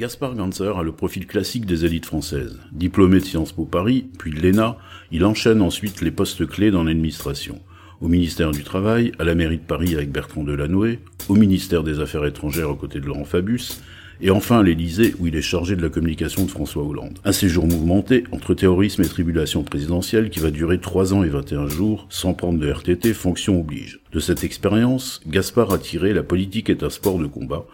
Gaspard Ganser a le profil classique des élites françaises. Diplômé de Sciences Po Paris, puis de l'ENA, il enchaîne ensuite les postes clés dans l'administration. Au ministère du Travail, à la mairie de Paris avec Bertrand Delanoë, au ministère des Affaires étrangères aux côtés de Laurent Fabius, et enfin à l'Élysée où il est chargé de la communication de François Hollande. Un séjour mouvementé entre terrorisme et tribulation présidentielle qui va durer 3 ans et 21 jours sans prendre de RTT, fonction oblige. De cette expérience, Gaspard a tiré La politique est un sport de combat,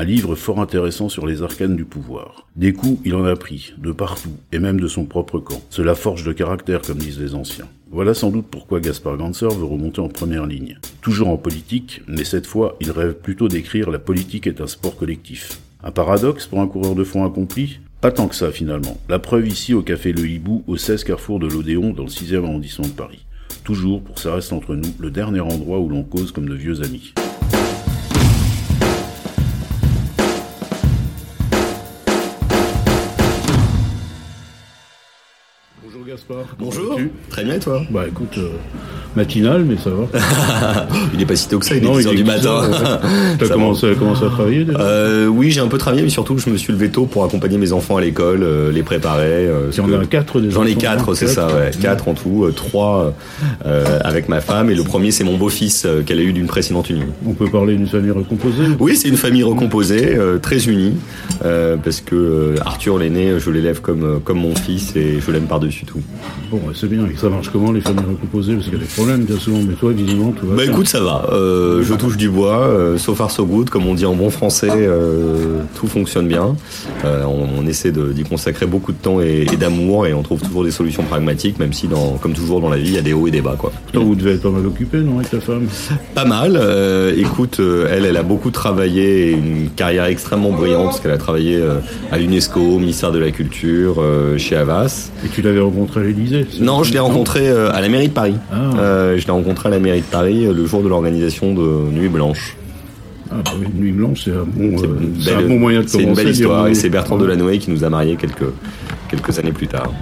un livre fort intéressant sur les arcanes du pouvoir. Des coups, il en a pris, de partout, et même de son propre camp. Cela forge de caractère, comme disent les anciens. Voilà sans doute pourquoi Gaspard Ganser veut remonter en première ligne. Toujours en politique, mais cette fois, il rêve plutôt d'écrire La politique est un sport collectif. Un paradoxe pour un coureur de fond accompli? Pas tant que ça finalement. La preuve ici au café Le Hibou, au 16 carrefour de l'Odéon, dans le 6e arrondissement de Paris. Toujours, pour ça reste entre nous, le dernier endroit où l'on cause comme de vieux amis. Gaspard. Bonjour. Très bien et toi? Bah écoute, euh, matinal, mais ça va. il n'est pas si tôt que ça, il Non, est il 10 est du 10 matin. ouais. T'as commencé, commencé à travailler déjà? Euh, oui, j'ai un peu travaillé, mais surtout je me suis levé tôt pour accompagner mes enfants à l'école, euh, les préparer. euh, Tu en parce as que- quatre déjà J'en ai quatre, c'est ça, ouais. Quatre en tout, trois avec ma femme, et le premier c'est mon beau-fils qu'elle a eu d'une précédente union. On peut parler d'une famille recomposée? Oui, c'est une famille recomposée, très unie, parce que Arthur l'aîné, je l'élève comme comme mon fils et je l'aime par-dessus tout. Bon, c'est bien. Ça marche comment les familles recomposées? Parce qu'il y a des problèmes bien souvent, mais toi, visiblement, tout va Bah bien. écoute, ça va. Euh, je touche du bois, euh, so far so good, comme on dit en bon français. euh, tout fonctionne bien. Euh, on, on essaie d'y consacrer beaucoup de temps et, et d'amour, et on trouve toujours des solutions pragmatiques, même si, dans, comme toujours dans la vie, il y a des hauts et des bas, quoi. Pourtant, vous devez être pas mal occupé, non, avec ta femme? Pas mal. Écoute, elle, elle a beaucoup travaillé, une carrière extrêmement brillante, parce qu'elle a travaillé à l'UNESCO, au ministère de la Culture, chez Havas. Et tu l'avais rencontré à l'Élysée c'est- Non, je l'ai rencontré euh, à la mairie de Paris. Ah. Euh, je l'ai rencontré à la mairie de Paris euh, le jour de l'organisation de Nuit Blanche. Ah, bah oui, Nuit Blanche, c'est un, bon, C'est euh, c'est un bon moyen de C'est commencer. une belle histoire et c'est Bertrand Delanoë qui nous a mariés quelques, quelques années plus tard.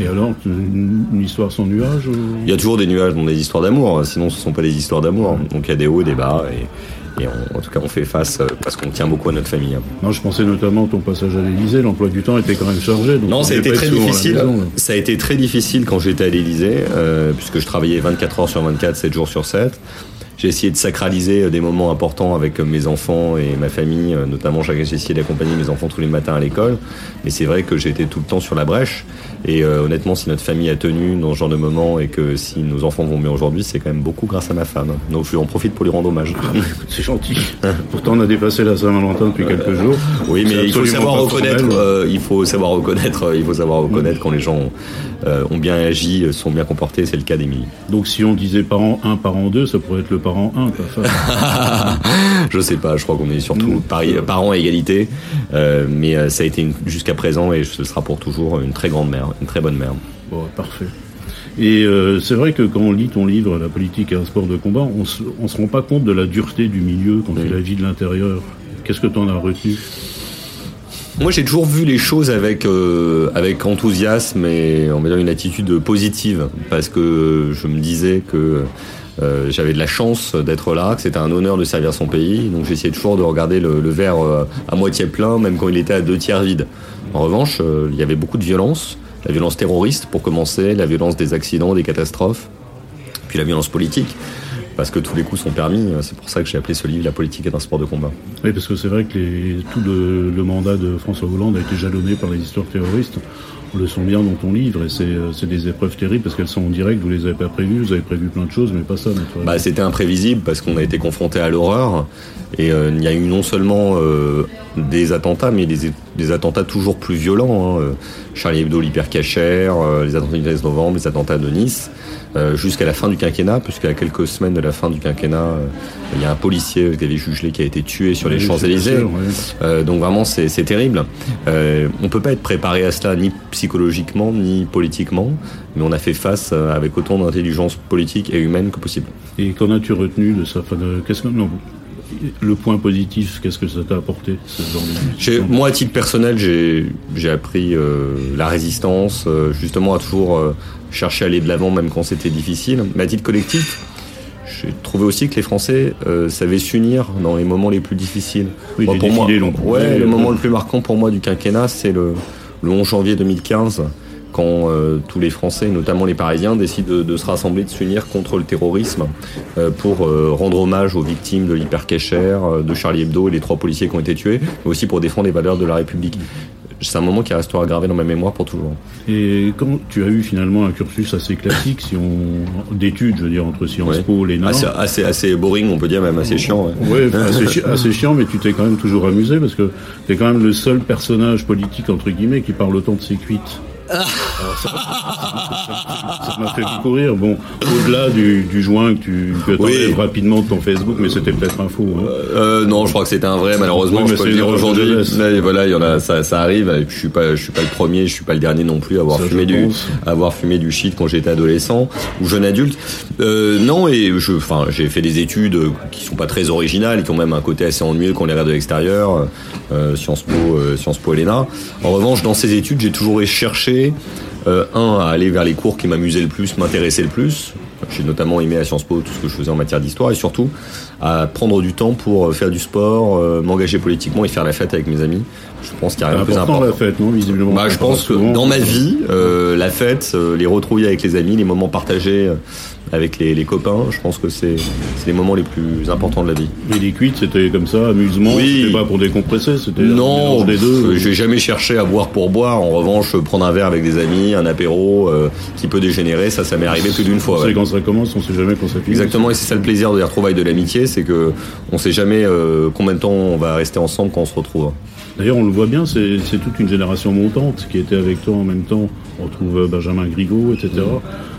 Et alors, une, histoire sans nuage ou- Il y a toujours des nuages dans des histoires d'amour, hein, sinon ce ne sont pas des histoires d'amour. Donc il y a des hauts et des bas et, et on- en tout cas on fait face euh, parce qu'on tient beaucoup à notre famille. hein. Non, je pensais notamment à ton passage à l'Élysée. L'emploi du temps était quand même chargé. donc Non, on ça a été très difficile. maison. Ça a été très difficile quand j'étais à l'Élysée, euh, puisque je travaillais 24 heures sur 24, 7 jours sur 7. J'ai essayé de sacraliser euh, des moments importants avec euh, mes enfants et ma famille, euh, notamment j'ai j'ai essayé d'accompagner mes enfants tous les matins à l'école. Mais c'est vrai que j'étais tout le temps sur la brèche. Et euh, honnêtement, si notre famille a tenu dans ce genre de moment et que si nos enfants vont mieux aujourd'hui, c'est quand même beaucoup grâce à ma femme. Donc je lui en profite pour lui rendre hommage. Ah, c'est gentil. Pourtant, on a dépassé la Saint-Valentin depuis quelques jours. Oui, mais il faut savoir reconnaître. euh, il faut savoir reconnaître. euh, il faut savoir reconnaître quand les gens euh, ont bien agi, euh, sont bien comportés. C'est le cas d'Émilie. Donc, si on disait parent 1, parent 2, ça pourrait être le parent 1, ta femme. je sais pas. Je crois qu'on est surtout parents à égalité. Euh, mais euh, ça a été jusqu'à présent et ce sera pour toujours une très grande mère, une très bonne mère. Bon, parfait. Et euh, c'est vrai que quand on lit ton livre, La politique est un sport de combat, on se, on se rend pas compte de la dureté du milieu quand il agit de l'intérieur. Qu'est-ce que tu en as retenu? Moi, j'ai toujours vu les choses avec euh, avec enthousiasme et on va dire une attitude positive parce que je me disais que euh, j'avais de la chance d'être là, que c'était un honneur de servir son pays. Donc j'essayais toujours de regarder le, le verre euh, à moitié plein, même quand il était à deux tiers vide. En revanche, euh, il y avait beaucoup de violence, la violence terroriste pour commencer, la violence des accidents, des catastrophes, puis la violence politique. Parce que tous les coups sont permis. C'est pour ça que j'ai appelé ce livre La politique est un sport de combat. Oui, parce que c'est vrai que les, tout le, le mandat de François Hollande a été jalonné par les histoires terroristes. On le sent bien dans ton livre, et c'est euh, c'est des épreuves terribles parce qu'elles sont en direct, vous les avez pas prévues, vous avez prévu plein de choses, mais pas ça. Bah, c'était imprévisible parce qu'on a été confronté à l'horreur et euh, il y a eu non seulement euh, des attentats mais des, des attentats toujours plus violents. hein. Euh, Charlie Hebdo, l'hypercachère, euh, les attentats du 13 novembre, les attentats de Nice, euh, jusqu'à la fin du quinquennat, puisqu'à quelques semaines de la fin du quinquennat, euh, il y a un policier, Xavier Jugelet, qui a été tué sur les Oui, Champs-Élysées. Euh, donc vraiment, c'est terrible. Euh, on peut pas être préparé à cela ni psychologiquement ni politiquement, mais on a fait face euh, avec autant d'intelligence politique et humaine que possible. Et qu'en as-tu retenu de ça? Enfin, de- qu'est-ce que, non, Le point positif, qu'est-ce que ça t'a apporté ce genre de- Moi, à titre personnel, j'ai appris euh, la résistance, euh, justement à toujours euh, chercher à aller de l'avant même quand c'était difficile. Mais à titre collectif, j'ai trouvé aussi que les Français savaient s'unir dans les moments les plus difficiles. Oui, pour moi, ouais, le moment le plus marquant pour moi du quinquennat, c'est le, le 11 janvier 2015 quand euh, tous les Français, notamment les Parisiens, décident de, se rassembler, de s'unir contre le terrorisme euh, pour euh, rendre hommage aux victimes de l'hypercacher, de Charlie Hebdo et les trois policiers qui ont été tués, mais aussi pour défendre les valeurs de la République. C'est un moment qui restera gravé dans ma mémoire pour toujours. Et quand tu as eu finalement un cursus assez classique, si on d'études, je veux dire entre Sciences Po, l'ENA, assez, assez, assez boring, on peut dire même assez chiant. Ouais, assez, assez, chiant, mais tu t'es quand même toujours amusé parce que tu es quand même le seul personnage politique entre guillemets qui parle autant de ses cuites ça m'a fait beaucoup rire. Bon, au-delà du, du, joint que tu que oui. rapidement de ton Facebook, mais c'était peut-être un faux. Hein. Euh, non, je crois que c'était un vrai. Malheureusement, je peux le dire aujourd'hui. Voilà, il y en a, ça, ça arrive. Et puis, je suis pas, je suis pas le premier, je suis pas le dernier non plus à avoir fumé du, avoir fumé du shit quand j'étais adolescent ou jeune adulte. Euh, non, et je, enfin, j'ai fait des études qui sont pas très originales, qui ont même un côté assez ennuyeux quand on les regarde de l'extérieur. Euh, Sciences Po, Sciences Po, ELENA. En revanche, dans ces études, j'ai toujours cherché euh, un, à aller vers les cours qui m'amusaient le plus, m'intéressaient le plus. J'ai notamment aimé à Sciences Po tout ce que je faisais en matière d'histoire et surtout à prendre du temps pour euh, faire du sport, euh, m'engager politiquement et faire la fête avec mes amis. Je pense qu'il y a rien de plus important. la fête, non Visiblement. Bah, je pense que dans ma vie, la fête, les retrouilles avec les amis, les moments partagés avec les, copains, je pense que c'est les moments les plus importants de la vie. Et les cuites, c'était comme ça, amusement, oui. c'était pas pour décompresser, c'était non, des deux. Je vais jamais cherché à boire pour boire. En revanche, prendre un verre avec des amis, un apéro euh, qui peut dégénérer, ça, ça m'est arrivé plus d'une fois. Sait quand ça commence, on sait jamais quand ça finit. Exactement, et c'est ça le plaisir de la retrouvailles de l'amitié, c'est que on sait jamais euh, combien de temps on va rester ensemble quand on se retrouve. D'ailleurs, on le voit bien, c'est toute une génération montante qui était avec toi en même temps. On retrouve euh, Benjamin Grigot, etc.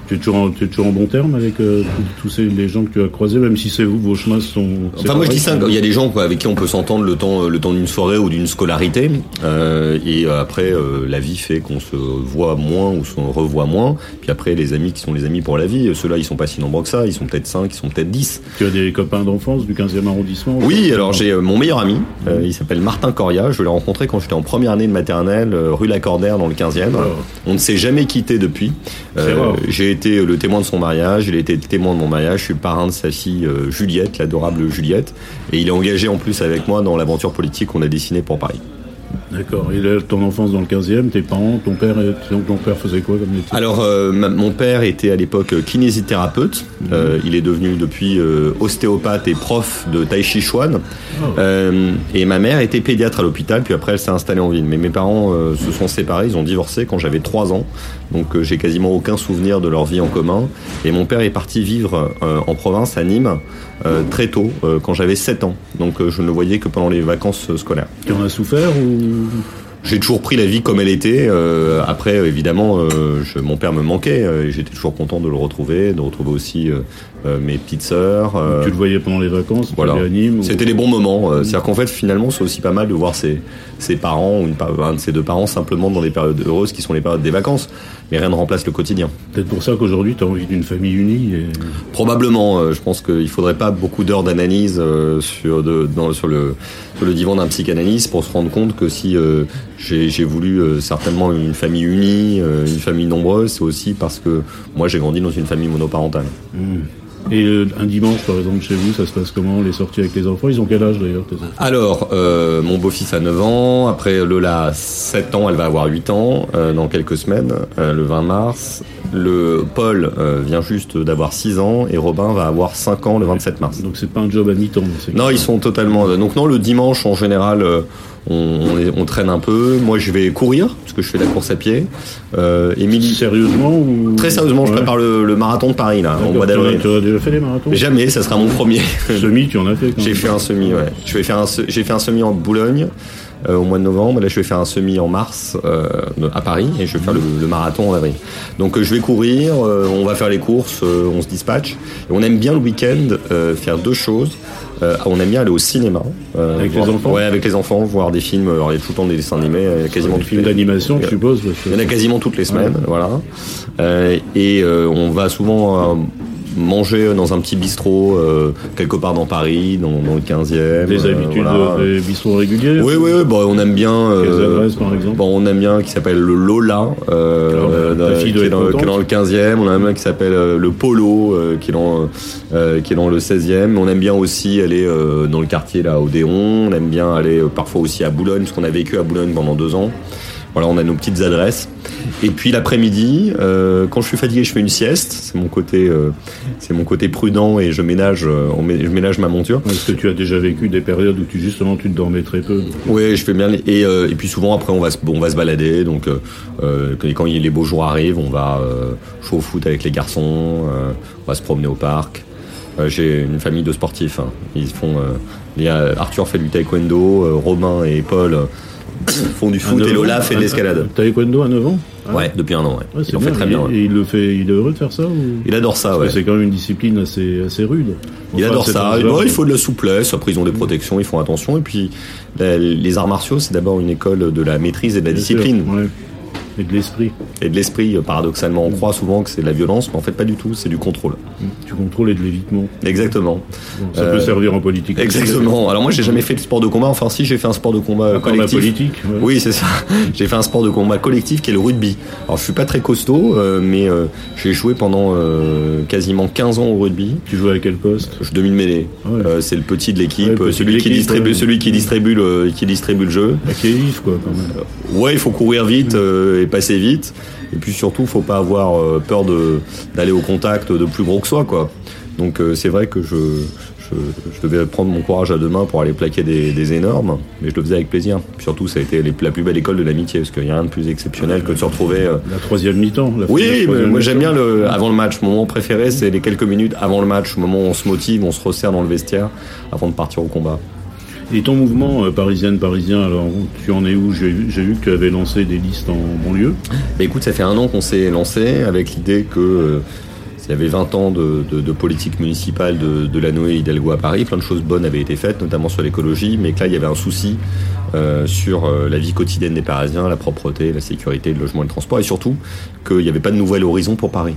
Tu es toujours en, es toujours en bon terme avec euh, tous ces les gens que tu as croisés, même si c'est vous, vos chemins sont. Enfin, moi je dis ça. Il y a des gens quoi, avec qui on peut s'entendre le temps, le temps d'une soirée ou d'une scolarité, euh, et après euh, la vie fait qu'on se voit moins ou se revoit moins. Puis après les amis qui sont les amis pour la vie, ceux-là ils sont pas si nombreux que ça. Ils sont peut-être 5, ils sont peut-être 10 Tu as des copains d'enfance du 15e arrondissement Oui, alors j'ai mon meilleur ami. il s'appelle Martin Coria. Je l'ai rencontré quand j'étais en première année de maternelle, rue Lacordaire dans le 15e. Ah. On ne s'est jamais quitté depuis. j'ai été le témoin de son mariage, il a été le témoin de mon mariage, je suis le parrain de sa fille euh, Juliette, l'adorable Juliette, et il est engagé en plus avec moi dans l'aventure politique qu'on a dessinée pour Paris. D'accord. Et ton enfance dans le 15e, tes parents, ton père, ton père faisait quoi comme métier? Alors, euh, mon père était à l'époque kinésithérapeute. Mhm. Euh, il est devenu depuis ostéopathe et prof de tai chi chuan. Ah et ma mère était pédiatre à l'hôpital, puis après elle s'est installée en ville. Mais mes parents se sont séparés, ils ont divorcé quand j'avais 3 ans. Donc euh, j'ai quasiment aucun souvenir de leur vie en commun. Et mon père est parti vivre euh, en province, à Nîmes, euh, très tôt, quand j'avais 7 ans. Donc je ne le voyais que pendant les vacances scolaires. Tu en as souffert ou j'ai toujours pris la vie comme elle était. Euh, après, évidemment, euh, mon père me manquait euh, et j'étais toujours content de le retrouver, de retrouver aussi mes petites sœurs. tu le voyais pendant les vacances Voilà. C'était les bons moments. C'est-à-dire qu'en fait, finalement, c'est aussi pas mal de voir ses, ses parents, une, un de ses deux parents, simplement dans les périodes heureuses qui sont les périodes des vacances. Mais rien ne remplace le quotidien. Peut-être pour ça qu'aujourd'hui, tu as envie d'une famille unie. Et... Probablement. je pense qu'il faudrait pas beaucoup d'heures d'analyse sur, de, dans, sur, le, sur le divan d'un psychanalyste pour se rendre compte que si j'ai voulu euh, certainement une famille unie, euh, une famille nombreuse, c'est aussi parce que moi j'ai grandi dans une famille monoparentale. Mmh. Et euh, un dimanche, par exemple, chez vous, ça se passe comment Les sorties avec les enfants? Ils ont quel âge d'ailleurs Alors, euh, mon beau-fils a 9 ans, après Lola a 7 ans, elle va avoir 8 ans euh, dans quelques semaines, le 20 mars. Le Paul vient juste d'avoir 6 ans et Robin va avoir 5 ans le 27 mars. Donc c'est pas un job à mi-temps Non, ils sont totalement... Donc non, le dimanche, en général, on, on, traîne un peu. Moi, je vais courir, parce que je fais de la course à pied. Euh, Émilie... Sérieusement ou... Très sérieusement, je prépare le, marathon de Paris, là, au mois d'avril. Tu as déjà fait les marathons Jamais, ça sera mon premier. Semi, tu en as fait J'ai fait un semi, ouais. Je vais faire un, j'ai fait un semi en Boulogne. Euh, au mois de novembre. Là, je vais faire un semi en mars euh, à Paris et je vais faire le, marathon en avril. Donc, euh, je vais courir, euh, on va faire les courses, on se dispatche. Et on aime bien le week-end faire deux choses. On aime bien aller au cinéma. avec les enfants Ouais, avec les enfants, voir des films. Alors, il y a tout le temps des dessins animés, quasiment des films d'animation, je suppose. Il y en a quasiment toutes les semaines, voilà. et on va souvent manger dans un petit bistrot euh, quelque part dans Paris, dans, dans le 15e. Des euh, habitudes voilà. de- des bistrots réguliers Oui, oui, oui, bon, on aime bien. Euh, adresses, par exemple Bon, on aime bien qui s'appelle le Lola, euh, Alors, euh, fille qui, est dans, qui est contente. dans le 15e. On aime bien qui s'appelle euh, le Polo, euh, qui, est dans, euh, qui est dans le 16e. On aime bien aussi aller euh, dans le quartier là, Odéon. On aime bien aller euh, parfois aussi à Boulogne, parce qu'on a vécu à Boulogne pendant deux ans. Voilà, on a nos petites adresses. Et puis l'après-midi, euh, quand je suis fatigué, je fais une sieste. C'est mon côté, euh, c'est mon côté prudent et je ménage, euh, on mé- je ménage ma monture. Est-ce que tu as déjà vécu des périodes où tu justement tu ne dormais très peu? Oui, je fais bien. les- Et, euh, et puis souvent après, on va se, bon, on va se balader. Donc, euh, euh, quand- les beaux jours arrivent, on va euh, jouer au foot avec les garçons. euh, on va se promener au parc. J'ai une famille de sportifs. hein. Ils font. euh, il y a Arthur fait du taekwondo, euh, Robin et Paul font du foot et 9 Lola ans fait de l'escalade. Taekwondo à 9 ans Ah. Ouais, depuis un an. Ouais. Ouais, c'est il en fait très bien. Et, ouais. et il le fait, il est heureux de faire ça ou... Il adore ça. Parce Ouais. c'est quand même une discipline assez, assez rude. Il adore ça. Ouais, il faut de la souplesse. Après, ils ont des protections, ils font attention. Et puis, la- les arts martiaux, c'est d'abord une école de la maîtrise et de la bien sûr, discipline. ouais. Et de l'esprit. Et de l'esprit, euh, paradoxalement, on croit souvent que c'est de la violence, mais en fait pas du tout, c'est du contrôle. Tu contrôles et de l'évitement. Exactement. Bon, ça Euh, peut servir en politique. Exactement. Alors moi j'ai jamais fait de sport de combat, enfin si j'ai fait un sport de combat part la collectif. politique. ouais. Oui, c'est ça. J'ai fait un sport de combat collectif qui est le rugby. Alors je suis pas très costaud, euh, mais euh, j'ai joué pendant euh, quasiment 15 ans au rugby. Tu joues à quel poste? Je domine mêlée. Ah ouais. Euh, c'est le petit de l'équipe, Ouais, celui qui distribue, celui qui distribue le, qui distribue le jeu. Qui est vif, quoi, quand même. Ouais, il faut courir vite euh, et passer vite. Et puis surtout, faut pas avoir euh, peur d'aller au contact de plus gros que soi, quoi. Donc euh, c'est vrai que je, je je devais prendre mon courage à deux mains pour aller plaquer des, des énormes, mais je le faisais avec plaisir. Puis surtout, ça a été les- la plus belle école de l'amitié, parce qu'il n'y a rien de plus exceptionnel que de se retrouver. euh, La troisième mi-temps. oui, mais moi j'aime bien le avant le match. Mon moment préféré, c'est les quelques minutes avant le match, au moment où on se motive, on se resserre dans le vestiaire avant de partir au combat. Et ton mouvement euh, parisienne-parisien, alors tu en es où J'ai vu que tu avais lancé des listes en banlieue. Bah, écoute, ça fait un an qu'on s'est lancé avec l'idée que euh, il y avait 20 ans de, politique municipale de, de la Noé Hidalgo à Paris, plein de choses bonnes avaient été faites, notamment sur l'écologie, mais que là il y avait un souci euh, sur euh, la vie quotidienne des Parisiens, la propreté, la sécurité, le logement et le transport, et surtout qu'il n'y avait pas de nouvel horizon pour Paris.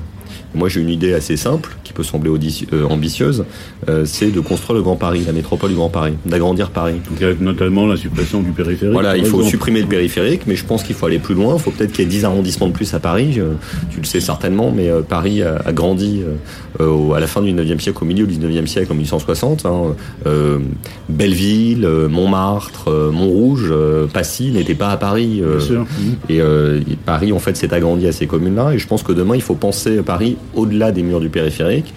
Moi, j'ai une idée assez simple, qui peut sembler euh, ambitieuse, euh, c'est de construire le Grand Paris, la métropole du Grand Paris, d'agrandir Paris. Donc avec notamment la suppression du périphérique. Voilà, il faut exemple. supprimer le périphérique, mais je pense qu'il faut aller plus loin. Il faut peut-être qu'il y ait 10 arrondissements de plus à Paris. Je- tu le sais certainement, mais euh, Paris a, a grandi au- à la fin du 19e siècle, au milieu du 19e siècle, en 1860. hein. Belleville, Montmartre, Montrouge, Passy n'étaient pas à Paris. Bien sûr. Et, et Paris, en fait, s'est agrandi à ces communes-là. Et je pense que demain, il faut penser Paris au-delà des murs du périphérique,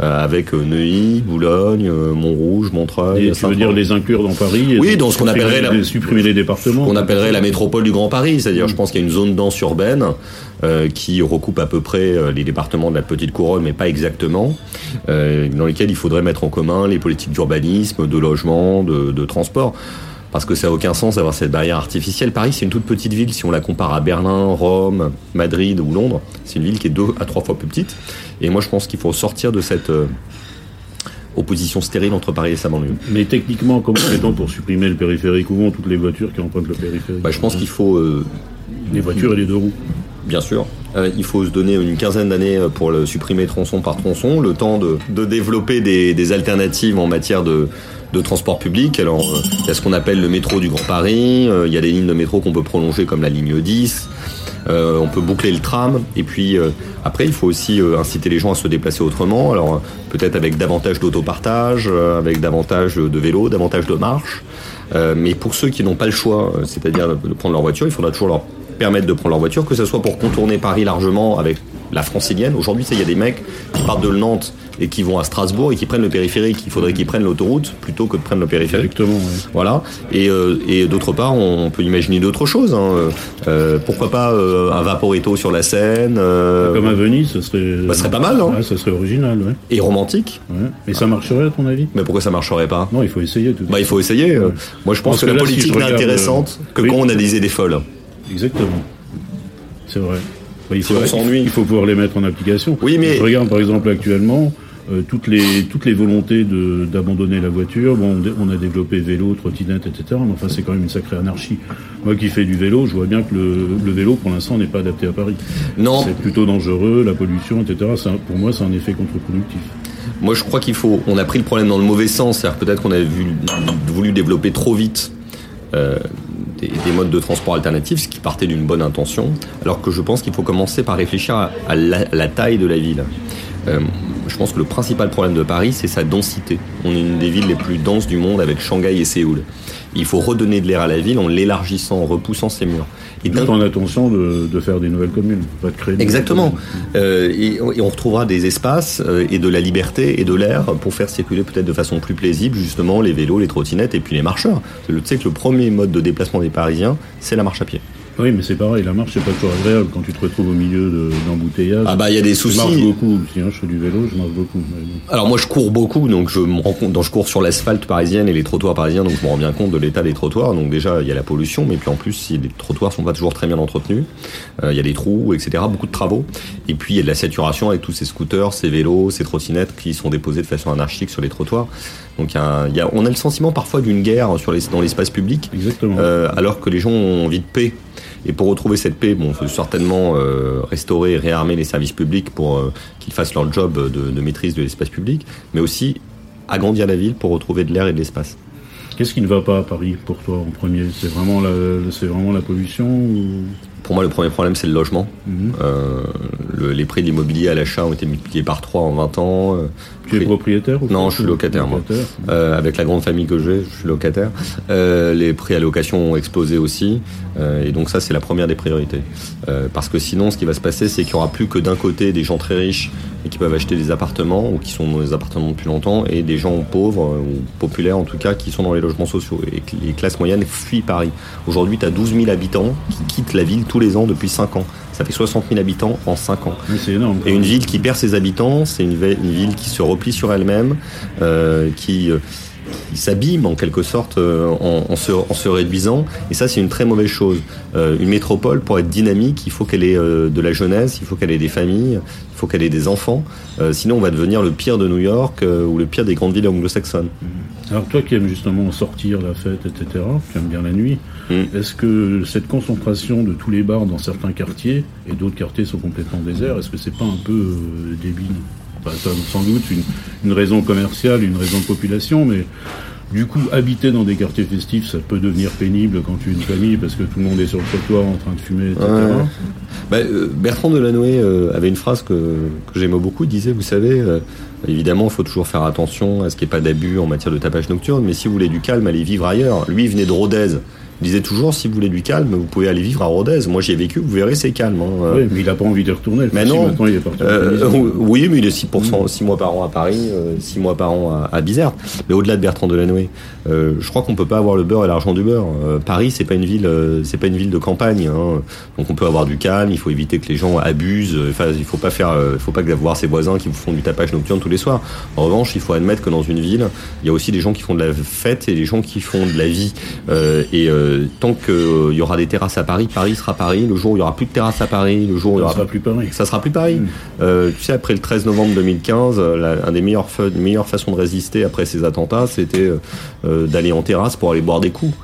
euh, avec euh, Neuilly, Boulogne, euh, Montrouge, Montreuil. Et tu veux dire les inclure dans Paris et Oui, dans ce qu'on appellerait la- supprimer les départements. qu'on appellerait la métropole du Grand Paris. C'est-à-dire, je pense qu'il y a une zone dense urbaine euh, qui recoupe à peu près les départements de la Petite Couronne, mais pas exactement, euh, dans lesquels il faudrait mettre en commun les politiques d'urbanisme, de logement, de, de transport. Parce que ça n'a aucun sens d'avoir cette barrière artificielle. Paris, c'est une toute petite ville. Si on la compare à Berlin, Rome, Madrid ou Londres, c'est une ville qui est deux à trois fois plus petite. Et moi, je pense qu'il faut sortir de cette euh, opposition stérile entre Paris et sa banlieue. Mais techniquement, comment fait-on pour supprimer le périphérique Où vont toutes les voitures qui empruntent le périphérique? Bah, je pense qu'il faut euh, Les voitures et les deux roues. Bien sûr. Euh, il faut se donner une quinzaine d'années pour le supprimer tronçon par tronçon, le temps de, développer des, alternatives en matière de, transport public. Alors, euh, il y a ce qu'on appelle le métro du Grand Paris, euh, il y a des lignes de métro qu'on peut prolonger comme la ligne 10, euh, on peut boucler le tram, et puis euh, après, il faut aussi euh, inciter les gens à se déplacer autrement, alors euh, peut-être avec davantage d'autopartage, euh, avec davantage de vélo, davantage de marche. Euh, mais pour ceux qui n'ont pas le choix, euh, c'est-à-dire de prendre leur voiture, il faudra toujours leur permettre de prendre leur voiture, que ce soit pour contourner Paris largement avec la francilienne. Aujourd'hui, il y a des mecs qui partent de Nantes et qui vont à Strasbourg et qui prennent le périphérique. Il faudrait qu'ils prennent l'autoroute plutôt que de prendre le périphérique. Exactement, ouais. Voilà. Et, euh, et d'autre part, on peut imaginer d'autres choses. hein. Euh, pourquoi pas euh, un vaporito sur la Seine Comme à Venise, ce serait. Bah, ce serait pas mal, non Ouais, ça serait original, ouais. et romantique. ouais. Et ça marcherait, à ton avis? Mais pourquoi ça marcherait pas? Non, il faut essayer tout. Bah, il faut essayer. Moi, je pense Parce que, que la là, si politique je n'est intéressante que oui. quand on a des idées folles. Exactement. C'est vrai. Bah, il, Si faut, on s'ennuie. il faut pouvoir les mettre en application. Oui, mais- Je regarde par exemple actuellement, euh, toutes les toutes les volontés d'abandonner la voiture. Bon, on a développé vélo, trottinette, etc. Mais enfin, c'est quand même une sacrée anarchie. Moi qui fais du vélo, je vois bien que le, vélo, pour l'instant, n'est pas adapté à Paris. Non. C'est plutôt dangereux, la pollution, etc. pour moi, c'est un effet contre-productif. Moi, je crois qu'il faut. On a pris le problème dans le mauvais sens. C'est-à-dire peut-être qu'on a voulu développer trop vite. Euh, des, modes de transport alternatifs, ce qui partait d'une bonne intention, alors que je pense qu'il faut commencer par réfléchir à, la, taille de la ville. Euh, je pense que le principal problème de Paris, c'est sa densité. On est une des villes les plus denses du monde avec Shanghai et Séoul. Il faut redonner de l'air à la ville en l'élargissant, en repoussant ses murs. Et Tout en attention de, de, faire des nouvelles communes, pas de créer. Exactement. Euh, et, on retrouvera des espaces euh, et de la liberté et de l'air pour faire circuler peut-être de façon plus paisible justement les vélos, les trottinettes et puis les marcheurs. Tu sais que le premier mode de déplacement des Parisiens, c'est la marche à pied. Oui, mais c'est pareil, la marche, c'est pas toujours agréable quand tu te retrouves au milieu d'embouteillages. ah bah, il y a des soucis. Je marche beaucoup. Si hein, je fais du vélo, je marche beaucoup. Alors moi, je cours beaucoup, donc je me rends compte, donc je cours sur l'asphalte parisienne et les trottoirs parisiens, donc je me rends bien compte de l'état des trottoirs. Donc déjà, il y a la pollution, mais puis en plus, si les trottoirs sont pas toujours très bien entretenus, euh, il y a des trous, etc., beaucoup de travaux. Et puis, il y a de la saturation avec tous ces scooters, ces vélos, ces trottinettes qui sont déposés de façon anarchique sur les trottoirs. Donc, il y a, on a le sentiment parfois d'une guerre sur les, dans l'espace public. Exactement. Euh, alors que les gens ont envie de paix. Et pour retrouver cette paix, bon, il faut certainement euh, restaurer et réarmer les services publics pour euh, qu'ils fassent leur job de, de maîtrise de l'espace public, mais aussi agrandir la ville pour retrouver de l'air et de l'espace. Qu'est-ce qui ne va pas à Paris pour toi en premier? C'est vraiment la, vraiment la pollution ou... Pour moi, le premier problème, c'est le logement. Mhm. euh, le, les prix de l'immobilier à l'achat ont été multipliés par 3 en 20 ans. Tu es propriétaire ou Non, je suis locataire, moi. Euh, avec la grande famille que j'ai, je suis locataire. Euh, les prix à location ont explosé aussi. Euh, et donc ça, c'est la première des priorités. Parce que sinon, ce qui va se passer, c'est qu'il n'y aura plus que d'un côté des gens très riches et qui peuvent acheter des appartements ou qui sont dans des appartements depuis longtemps et des gens pauvres ou populaires en tout cas qui sont dans les logements sociaux. Et les classes moyennes fuient Paris. Aujourd'hui, tu as 12 000 habitants qui quittent la ville tous les ans depuis 5 ans. Ça fait 60 000 habitants en 5 ans. c'est énorme. Et une ville qui perd ses habitants, c'est une, ville qui se replie sur elle-même, euh, qui, euh, s'abîme en quelque sorte euh, en, se, en, se, réduisant. Et ça, c'est une très mauvaise chose. Euh, une métropole, pour être dynamique, il faut qu'elle ait euh, de la jeunesse, il faut qu'elle ait des familles, il faut qu'elle ait des enfants. sinon, on va devenir le pire de New York ou le pire des grandes villes anglo-saxonnes. Alors toi qui aimes justement sortir, la fête, etc., tu aimes bien la nuit, mm. est-ce que cette concentration de tous les bars dans certains quartiers, et d'autres quartiers sont complètement déserts, est-ce que c'est pas un peu euh, Sans doute une, raison commerciale, une raison de population, mais du coup, habiter dans des quartiers festifs, ça peut devenir pénible quand tu es une famille parce que tout le monde est sur le trottoir en train de fumer, etc. Bah, euh, Bertrand Delanoë euh, avait une phrase que, que j'aimais beaucoup. Il disait, vous savez, euh, évidemment, il faut toujours faire attention à ce qu'il n'y ait pas d'abus en matière de tapage nocturne, mais si vous voulez du calme, allez vivre ailleurs. Lui, venait de Rodez. Il disait toujours, si vous voulez du calme, vous pouvez aller vivre à Rodez. Moi, j'y ai vécu, vous verrez, c'est calme. Hein. Oui, mais il n'a pas envie de retourner. Mais non. il est parti euh, oui, mais il est 6%, 6 mois par an à Paris, 6 euh, mois par an à, à Bizerte. Mais au-delà de Bertrand Delanoë, euh, je crois qu'on peut pas avoir le beurre et l'argent du beurre. Euh, Paris, c'est pas une ville, euh, c'est pas une ville de campagne. Hein. Donc on peut avoir du calme. Il faut éviter que les gens abusent. Enfin, il faut pas faire, il faut pas avoir ses voisins qui vous font du tapage nocturne tous les soirs. En revanche, il faut admettre que dans une ville, il y a aussi des gens qui font de la fête et des gens qui font de la vie. et tant que il y aura des terrasses à Paris, Paris sera Paris. Le jour où il y aura plus de terrasses à Paris, le jour où il y aura ça sera plus Paris. Ça sera plus Paris. Mm. Euh, tu sais, après le 13 novembre 2015, la, un des meilleurs, meilleures façons de résister après ces attentats, c'était euh, d'aller en terrasse pour aller boire des coups.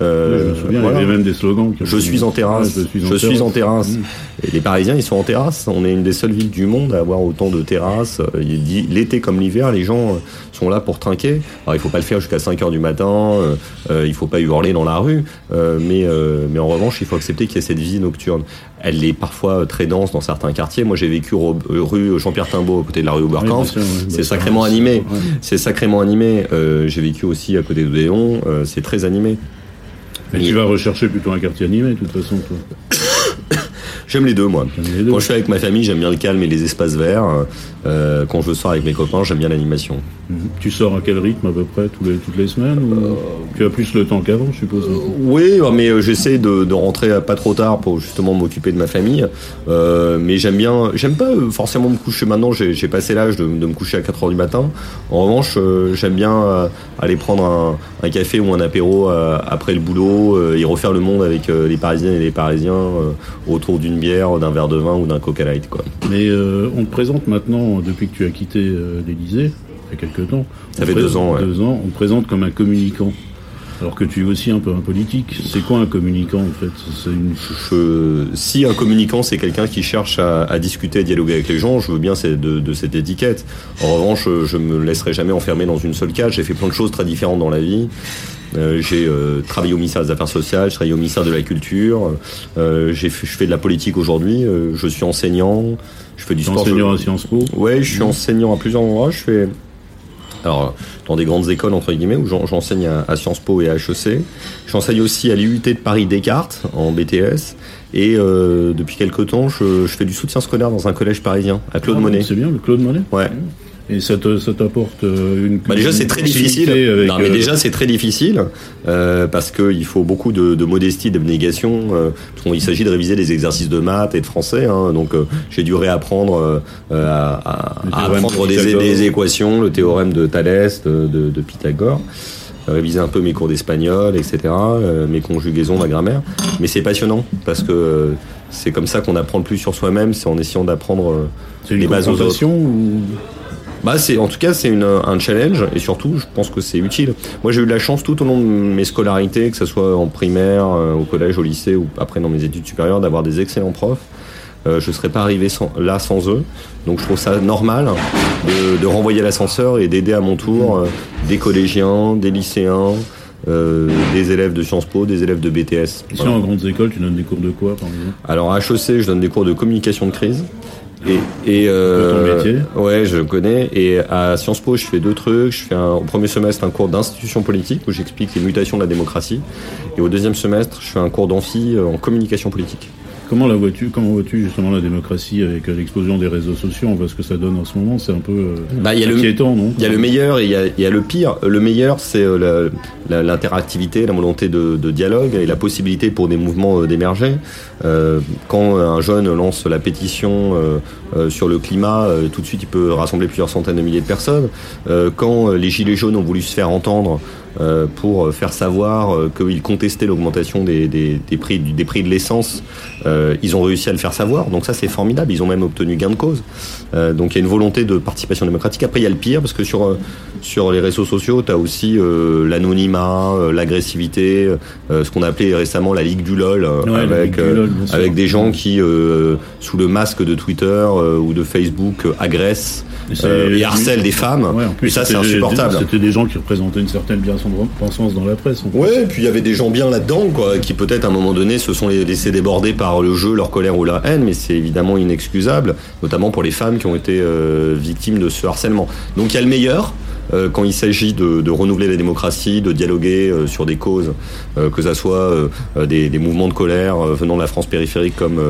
Euh, je me souviens, il y avait même des slogans. Je suis en terrasse. je suis en, terrasse. Mm. Et les Parisiens, ils sont en terrasse. On est une des seules villes du monde à avoir autant de terrasses. Il dit l'été comme l'hiver, les gens sont là pour trinquer. Alors il faut pas le faire jusqu'à 5 heures du matin. Euh, euh, il faut pas hurler dans la rue. Euh, mais euh, mais en revanche, il faut accepter qu'il y ait cette vie nocturne. Elle est parfois très dense dans certains quartiers. Moi, j'ai vécu rue Jean-Pierre Timbaud, à côté de la rue Oberkampf. c'est sacrément animé. C'est sacrément animé. j'ai vécu aussi à côté d'Odéon. c'est très animé. Mais tu vas rechercher plutôt un quartier animé, de toute façon, toi. J'aime les deux, moi. Quand je suis avec ma famille, j'aime bien le calme et les espaces verts. Euh, quand je sors avec mes copains, j'aime bien l'animation. Mhm. Tu sors à quel rythme à peu près tous les, toutes les semaines ou euh, Tu as plus le temps qu'avant, je suppose Oui, mais euh, j'essaie de, de, rentrer pas trop tard pour justement m'occuper de ma famille. Euh, mais j'aime bien, j'aime pas forcément me coucher maintenant, j'ai passé l'âge de, de, me coucher à 4 heures du matin. En revanche, j'aime bien aller prendre un, un, café ou un apéro après le boulot et refaire le monde avec les Parisiennes et les Parisiens autour d'une bière, d'un verre de vin ou d'un Coca Light. Quoi. Mais on te présente maintenant, depuis que tu as quitté l'Élysée, il y a quelques temps, ça fait deux ans, deux ans, on te présente comme un communicant. Alors que tu es aussi un peu un politique. C'est quoi un communicant en fait? Si un communicant c'est quelqu'un qui cherche à, discuter, à dialoguer avec les gens, je veux bien de, de, cette étiquette. En revanche, je me laisserai jamais enfermer dans une seule case. J'ai fait plein de choses très différentes dans la vie. Euh, j'ai euh, travaillé au ministère des Affaires sociales, j'ai travaillé au ministère de la Culture, euh, j'ai je fais de la politique aujourd'hui, je suis enseignant, je fais du sport. Enseignant à Sciences Po? Ouais, je suis enseignant à plusieurs endroits, je fais alors dans des grandes écoles entre guillemets où j'enseigne à, Sciences Po et à HEC. J'enseigne aussi à l'IUT de Paris Descartes en BTS et euh, depuis quelques temps je, je, fais du soutien scolaire dans un collège parisien à Claude ah, Monet. C'est bien le Claude Monet. Ouais. Et ça t'apporte euh, une. Bah déjà c'est très difficile. non mais euh, déjà c'est très difficile euh, parce qu'il faut beaucoup de, de modestie, d'abnégation. Euh, il s'agit de réviser des exercices de maths et de français. Hein, donc j'ai dû réapprendre à, à, à apprendre des, des, équations, le théorème de Thalès, de, de, de Pythagore réviser un peu mes cours d'espagnol, etc., mes conjugaisons, ma grammaire. Mais c'est passionnant parce que c'est comme ça qu'on apprend le plus sur soi-même, c'est en essayant d'apprendre les bases aux autres. Ou... Bah c'est en tout cas c'est un challenge et surtout je pense que c'est utile. Moi j'ai eu de la chance tout au long de mes scolarités, que ce soit en primaire, euh, au collège, au lycée ou après dans mes études supérieures, d'avoir des excellents profs. Euh, je serais pas arrivé là sans eux. Donc je trouve ça normal de, de renvoyer l'ascenseur et d'aider à mon tour euh, des collégiens, des lycéens, euh, des élèves de Sciences Po, des élèves de BTS. Ici en grandes écoles, tu donnes des cours de quoi par exemple? Alors à HEC, je donne des cours de communication de crise. Et, et euh, métier ouais, je connais. Et à Sciences Po, je fais deux trucs. Je fais un, au premier semestre un cours d'institution politique où j'explique les mutations de la démocratie. Et au deuxième semestre, je fais un cours d'amphi euh, en communication politique. Comment la vois-tu Comment vois-tu justement la démocratie avec euh, l'explosion des réseaux sociaux? On voit ce que ça donne en ce moment. C'est un peu euh, bah, y a inquiétant, non? Il y a le meilleur et il y a, y a, le pire. Le meilleur, c'est euh, l'interactivité, la, volonté de, de, dialogue et la possibilité pour des mouvements d'émerger. Quand un jeune lance la pétition sur le climat, tout de suite, il peut rassembler plusieurs centaines de milliers de personnes. quand les gilets jaunes ont voulu se faire entendre pour faire savoir euh, qu'ils contestaient l'augmentation des, des, des, prix, des prix de l'essence. Euh, ils ont réussi à le faire savoir, donc ça c'est formidable. Ils ont même obtenu gain de cause. donc il y a une volonté de participation démocratique. Après il y a le pire parce que sur sur les réseaux sociaux, tu as aussi l'anonymat, l'agressivité, ce qu'on a appelé récemment la ligue du lol, avec avec des gens qui sous le masque de Twitter ou de Facebook agressent euh, et harcèlent des femmes. et ça, c'est insupportable. C'était des gens qui représentaient une certaine dans la presse. Ouais, et puis il y avait des gens bien là-dedans, quoi, qui peut-être à un moment donné se sont laissés déborder par le jeu, leur colère ou la haine, mais c'est évidemment inexcusable, notamment pour les femmes qui ont été euh, victimes de ce harcèlement. Donc il y a le meilleur, quand il s'agit de, de, renouveler la démocratie, de dialoguer euh, sur des causes, euh, que ça soit des, des, mouvements de colère venant de la France périphérique comme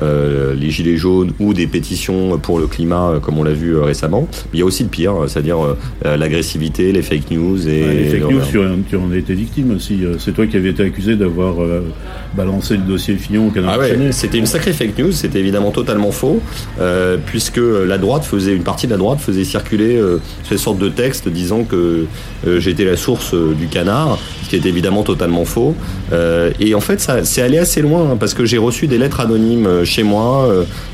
les Gilets jaunes ou des pétitions pour le climat comme on l'a vu récemment. il y a aussi le pire, c'est-à-dire l'agressivité, les fake news. Et les fake news, tu, en as été victime aussi. C'est toi qui avais été accusé d'avoir balancé le dossier Fillon au Canada. Ah ouais, c'était une sacrée fake news, c'était évidemment totalement faux, puisque la droite faisait, une partie de la droite faisait circuler ces sortes de textes disant que euh, j'étais la source euh, du canard, qui est évidemment totalement faux. Euh, et en fait, ça c'est allé assez loin hein, parce que j'ai reçu des lettres anonymes chez moi,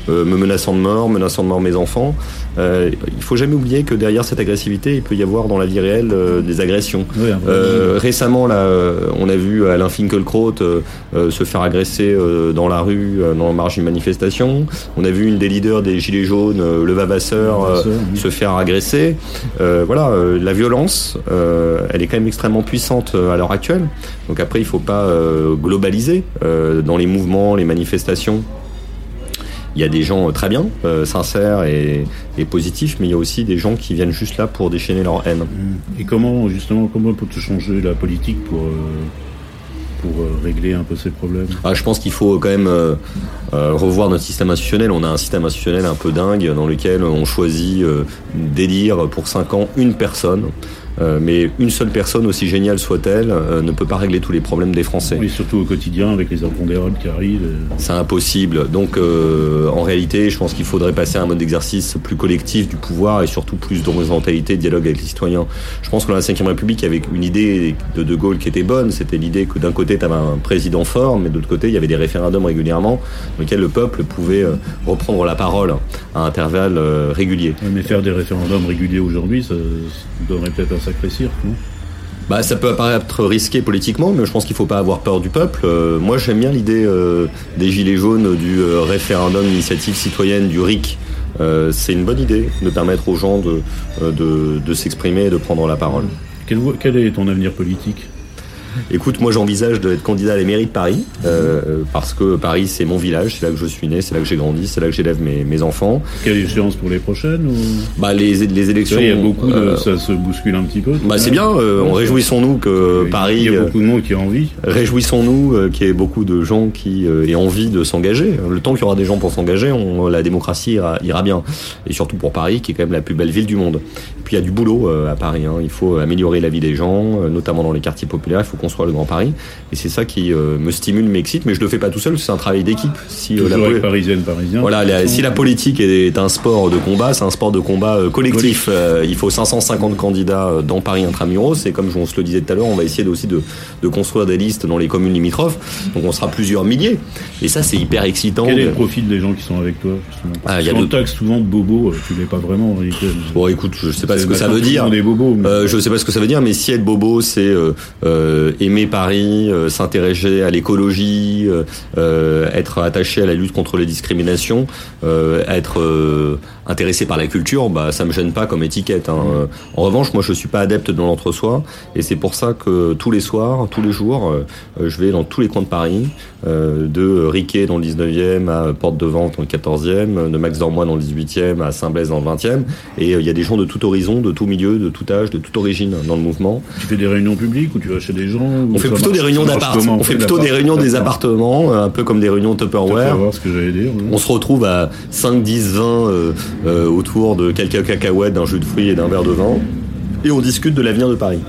me menaçant de mort, menaçant de mort mes enfants. Euh, il faut jamais oublier que derrière cette agressivité, il peut y avoir dans la vie réelle des agressions. récemment, là, on a vu Alain Finkielkraut se faire agresser dans la rue, dans la marge d'une manifestation. On a vu une des leaders des Gilets jaunes, le Vavasseur, se faire agresser. voilà, euh, la violence, euh, elle est quand même extrêmement puissante euh, à l'heure actuelle. Donc après, il ne faut pas globaliser dans les mouvements, les manifestations. Il y a des gens très bien, sincères et, positifs, mais il y a aussi des gens qui viennent juste là pour déchaîner leur haine. Et comment, justement, comment peut-tu changer la politique pour pour régler un peu ces problèmes? Ah, Je pense qu'il faut quand même revoir notre système institutionnel. On a un système institutionnel un peu dingue dans lequel on choisit d'élire pour 5 ans une personne Euh, mais une seule personne, aussi géniale soit-elle, euh, ne peut pas régler tous les problèmes des Français. Oui, surtout au quotidien avec les impondérables qui arrivent. C'est impossible. Donc, euh, en réalité, je pense qu'il faudrait passer à un mode d'exercice plus collectif du pouvoir et surtout plus d'horizontalité, de dialogue avec les citoyens. Je pense que dans la Ve République, il y avait une idée de De Gaulle qui était bonne. C'était l'idée que d'un côté, tu avais un président fort, mais de l'autre côté, il y avait des référendums régulièrement dans lesquels le peuple pouvait reprendre la parole à intervalles réguliers. Mais faire des référendums réguliers aujourd'hui, ça donnerait peut-être sacré cirque, non? Bah, ça peut apparaître risqué politiquement, mais je pense qu'il ne faut pas avoir peur du peuple. Euh, moi, j'aime bien l'idée euh, des Gilets jaunes, du euh, référendum d'initiative citoyenne, du RIC. c'est une bonne idée de permettre aux gens de, de, de s'exprimer et de prendre la parole. quel est ton avenir politique? Écoute, moi j'envisage d'être candidat à la mairie de Paris, euh, parce que Paris c'est mon village, c'est là que je suis né, c'est là que j'ai grandi, c'est là que j'élève mes, mes enfants. Quelle échéance pour les prochaines ou... Bah les, les élections. Il y a beaucoup de, euh, ça se bouscule un petit peu. Bah c'est bien, euh, on réjouissons-nous que Paris. Il y a beaucoup de monde qui a envie. Réjouissons-nous qu'il y ait beaucoup de gens qui aient envie de s'engager. Le temps qu'il y aura des gens pour s'engager, la démocratie ira, ira, bien. Et surtout pour Paris, qui est quand même la plus belle ville du monde. Et puis il y a du boulot à Paris. Hein. Il faut améliorer la vie des gens, notamment dans les quartiers populaires. Il faut construire le Grand Paris. Et c'est ça qui euh, me stimule, m'excite, mais je le fais pas tout seul, c'est un travail d'équipe. Si euh, la parisienne, parisien. Voilà, si la politique est un sport de combat, c'est un sport de combat euh, collectif. il faut 550 candidats dans Paris intramuros. C'est comme on se le disait tout à l'heure, on va essayer aussi de, de, construire des listes dans les communes limitrophes. Donc on sera plusieurs milliers. Et ça, c'est hyper excitant. Quel est le profil des gens qui sont avec toi ah, y a de... taxe souvent de bobos, tu l'es pas vraiment Bon, écoute, je sais pas ce que ça veut dire. Bobos, je sais pas ce que ça veut dire, mais si être bobo, c'est aimer Paris, euh, s'intéresser à l'écologie, euh, euh, être attaché à la lutte contre les discriminations, être intéressé par la culture, bah ça me gêne pas comme étiquette. Hein. En revanche, moi je suis pas adepte de l'entre-soi et c'est pour ça que tous les soirs, tous les jours, je vais dans tous les coins de Paris, de Riquet dans le 19e à Porte de Vente dans le 14e, de Max Dormois dans le 18e à Saint-Blaise dans le 20e et il y a des gens de tout horizon, de tout milieu, de tout âge, de toute origine dans le mouvement. Tu fais des réunions publiques ou tu vas chez des gens On fait plutôt des réunions on fait plutôt des réunions des appartements, un peu comme des réunions Tupperware. Ce que dire, On se retrouve à 5, 10, 20 autour de quelques cacahuètes, d'un jus de fruits et d'un verre de vin. Et on discute de l'avenir de Paris.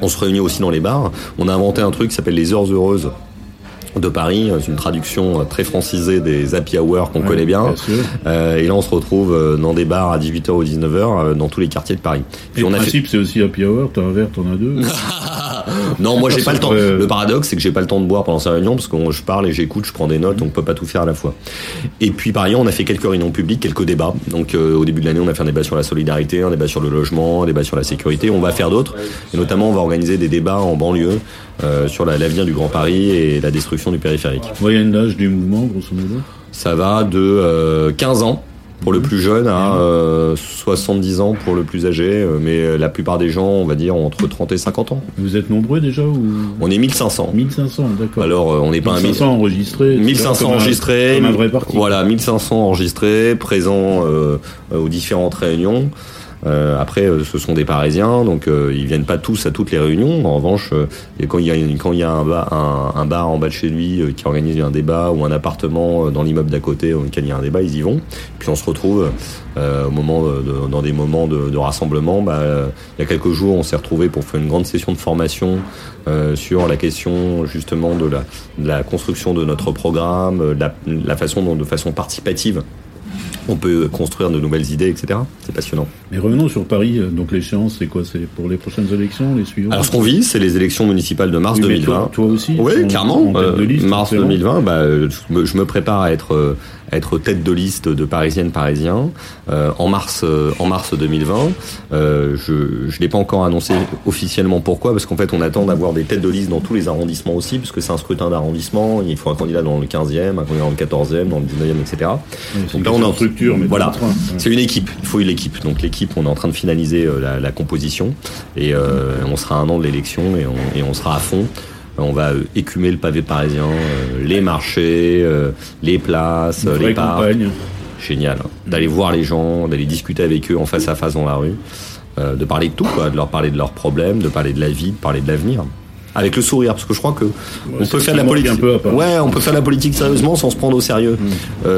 On se réunit aussi dans les bars. On a inventé un truc qui s'appelle les heures heureuses de Paris, c'est une traduction très francisée des happy hours qu'on connaît bien. Euh, et là, on se retrouve euh, dans des bars à 18h ou 19h euh, dans tous les quartiers de Paris. Puis on le principe, c'est aussi happy hour, t'as un verre, t'en as deux. non, moi j'ai pas le temps. Le paradoxe, c'est que j'ai pas le temps de boire pendant sa réunion parce que je parle et j'écoute, je prends des notes, donc on peut pas tout faire à la fois. Et puis par ailleurs, on a fait quelques réunions publiques, quelques débats. Donc au début de l'année, on a fait un débat sur la solidarité, un débat sur le logement, un débat sur la sécurité. On va faire d'autres. Et notamment, on va organiser des débats en banlieue euh, sur l'avenir du Grand Paris et la destruction du périphérique. Moyenne d'âge du mouvement, grosso modo Ça va de euh, 15 ans pour le plus jeune à euh, 70 ans pour le plus âgé, euh, mais la plupart des gens, on va dire, entre 30 et 50 ans. Vous êtes nombreux déjà ou On est 1500. 1500, d'accord. Alors, on n'est pas 1500 enregistrés. 1500 enregistrés. Un vrai parti. Voilà, 1500 enregistrés, présents aux différentes réunions. Euh, après, euh, ce sont des Parisiens, donc euh, ils viennent pas tous à toutes les réunions. En revanche, quand il y a, quand y a un, bar, un, un, bar en bas de chez lui qui organise un débat ou un appartement dans l'immeuble d'à côté dans il y a un débat, ils y vont. Puis on se retrouve au moment de, dans des moments de, de rassemblement. Bah, il y a quelques jours, on s'est retrouvé pour faire une grande session de formation sur la question justement de la, de la construction de notre programme, la, la façon dont de façon participative on peut construire de nouvelles idées, etc. C'est passionnant. Mais revenons sur Paris. Donc l'échéance, c'est quoi? C'est pour les prochaines élections, les suivantes? Alors ce qu'on vit, c'est les élections municipales de mars 2020. Toi, aussi Oui, clairement. Euh, mars 2020, bah, je me prépare à être euh, être tête de liste de Parisiennes Parisiens euh, en mars euh, en mars 2020. Euh, je je l'ai pas encore annoncé officiellement pourquoi parce qu'en fait on attend d'avoir des têtes de liste dans tous les arrondissements aussi puisque c'est un scrutin d'arrondissement. Il faut un candidat dans le 15e, un candidat dans le 14e, dans le 19e, etc. Donc là on est en structure. Mais voilà, c'est une équipe. Il faut une équipe. Donc l'équipe, on est en train de finaliser la, la composition et on sera un an de l'élection et on, et on sera à fond on va euh, écumer le pavé parisien, euh, les marchés, euh, les places, les parcs. Génial. Hein. D'aller voir les gens, d'aller discuter avec eux en face à face dans la rue, de parler de tout, quoi, de leur parler de leurs problèmes, de parler de la vie, de parler de l'avenir avec le sourire parce que je crois que on peut faire de la politique ouais on peut faire la politique sérieusement sans se prendre au sérieux mm.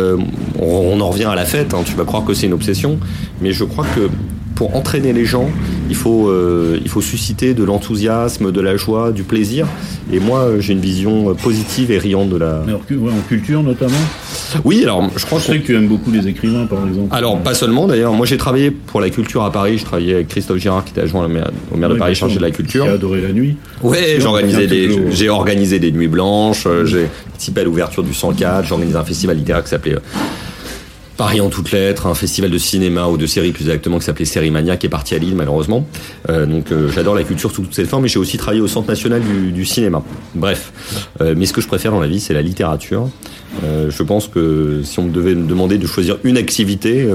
on, en revient à la fête hein. tu vas croire que c'est une obsession mais je crois que pour entraîner les gens il faut, euh, il faut susciter de l'enthousiasme, de la joie, du plaisir. Et moi, j'ai une vision positive et riante de la. Alors, en culture notamment? Oui, alors je crois. Je sais que tu aimes beaucoup les écrivains, par exemple. Alors pas seulement d'ailleurs. Moi, j'ai travaillé pour la culture à Paris. Je travaillais avec Christophe Girard, qui était adjoint au maire, au maire de Paris, chargé de la culture. J'ai adoré la nuit. Ouais, j'ai organisé des, j'ai organisé des nuits blanches. J'ai participé à l'ouverture du 104. J'ai organisé un festival littéraire qui s'appelait Paris en toutes lettres, un festival de cinéma ou de séries plus exactement qui s'appelait Série Mania qui est parti à Lille malheureusement. Euh, donc euh, j'adore la culture sous toutes ses formes, mais j'ai aussi travaillé au Centre national du, cinéma. Bref, euh, mais ce que je préfère dans la vie, c'est la littérature. je pense que si on me devait me demander de choisir une activité,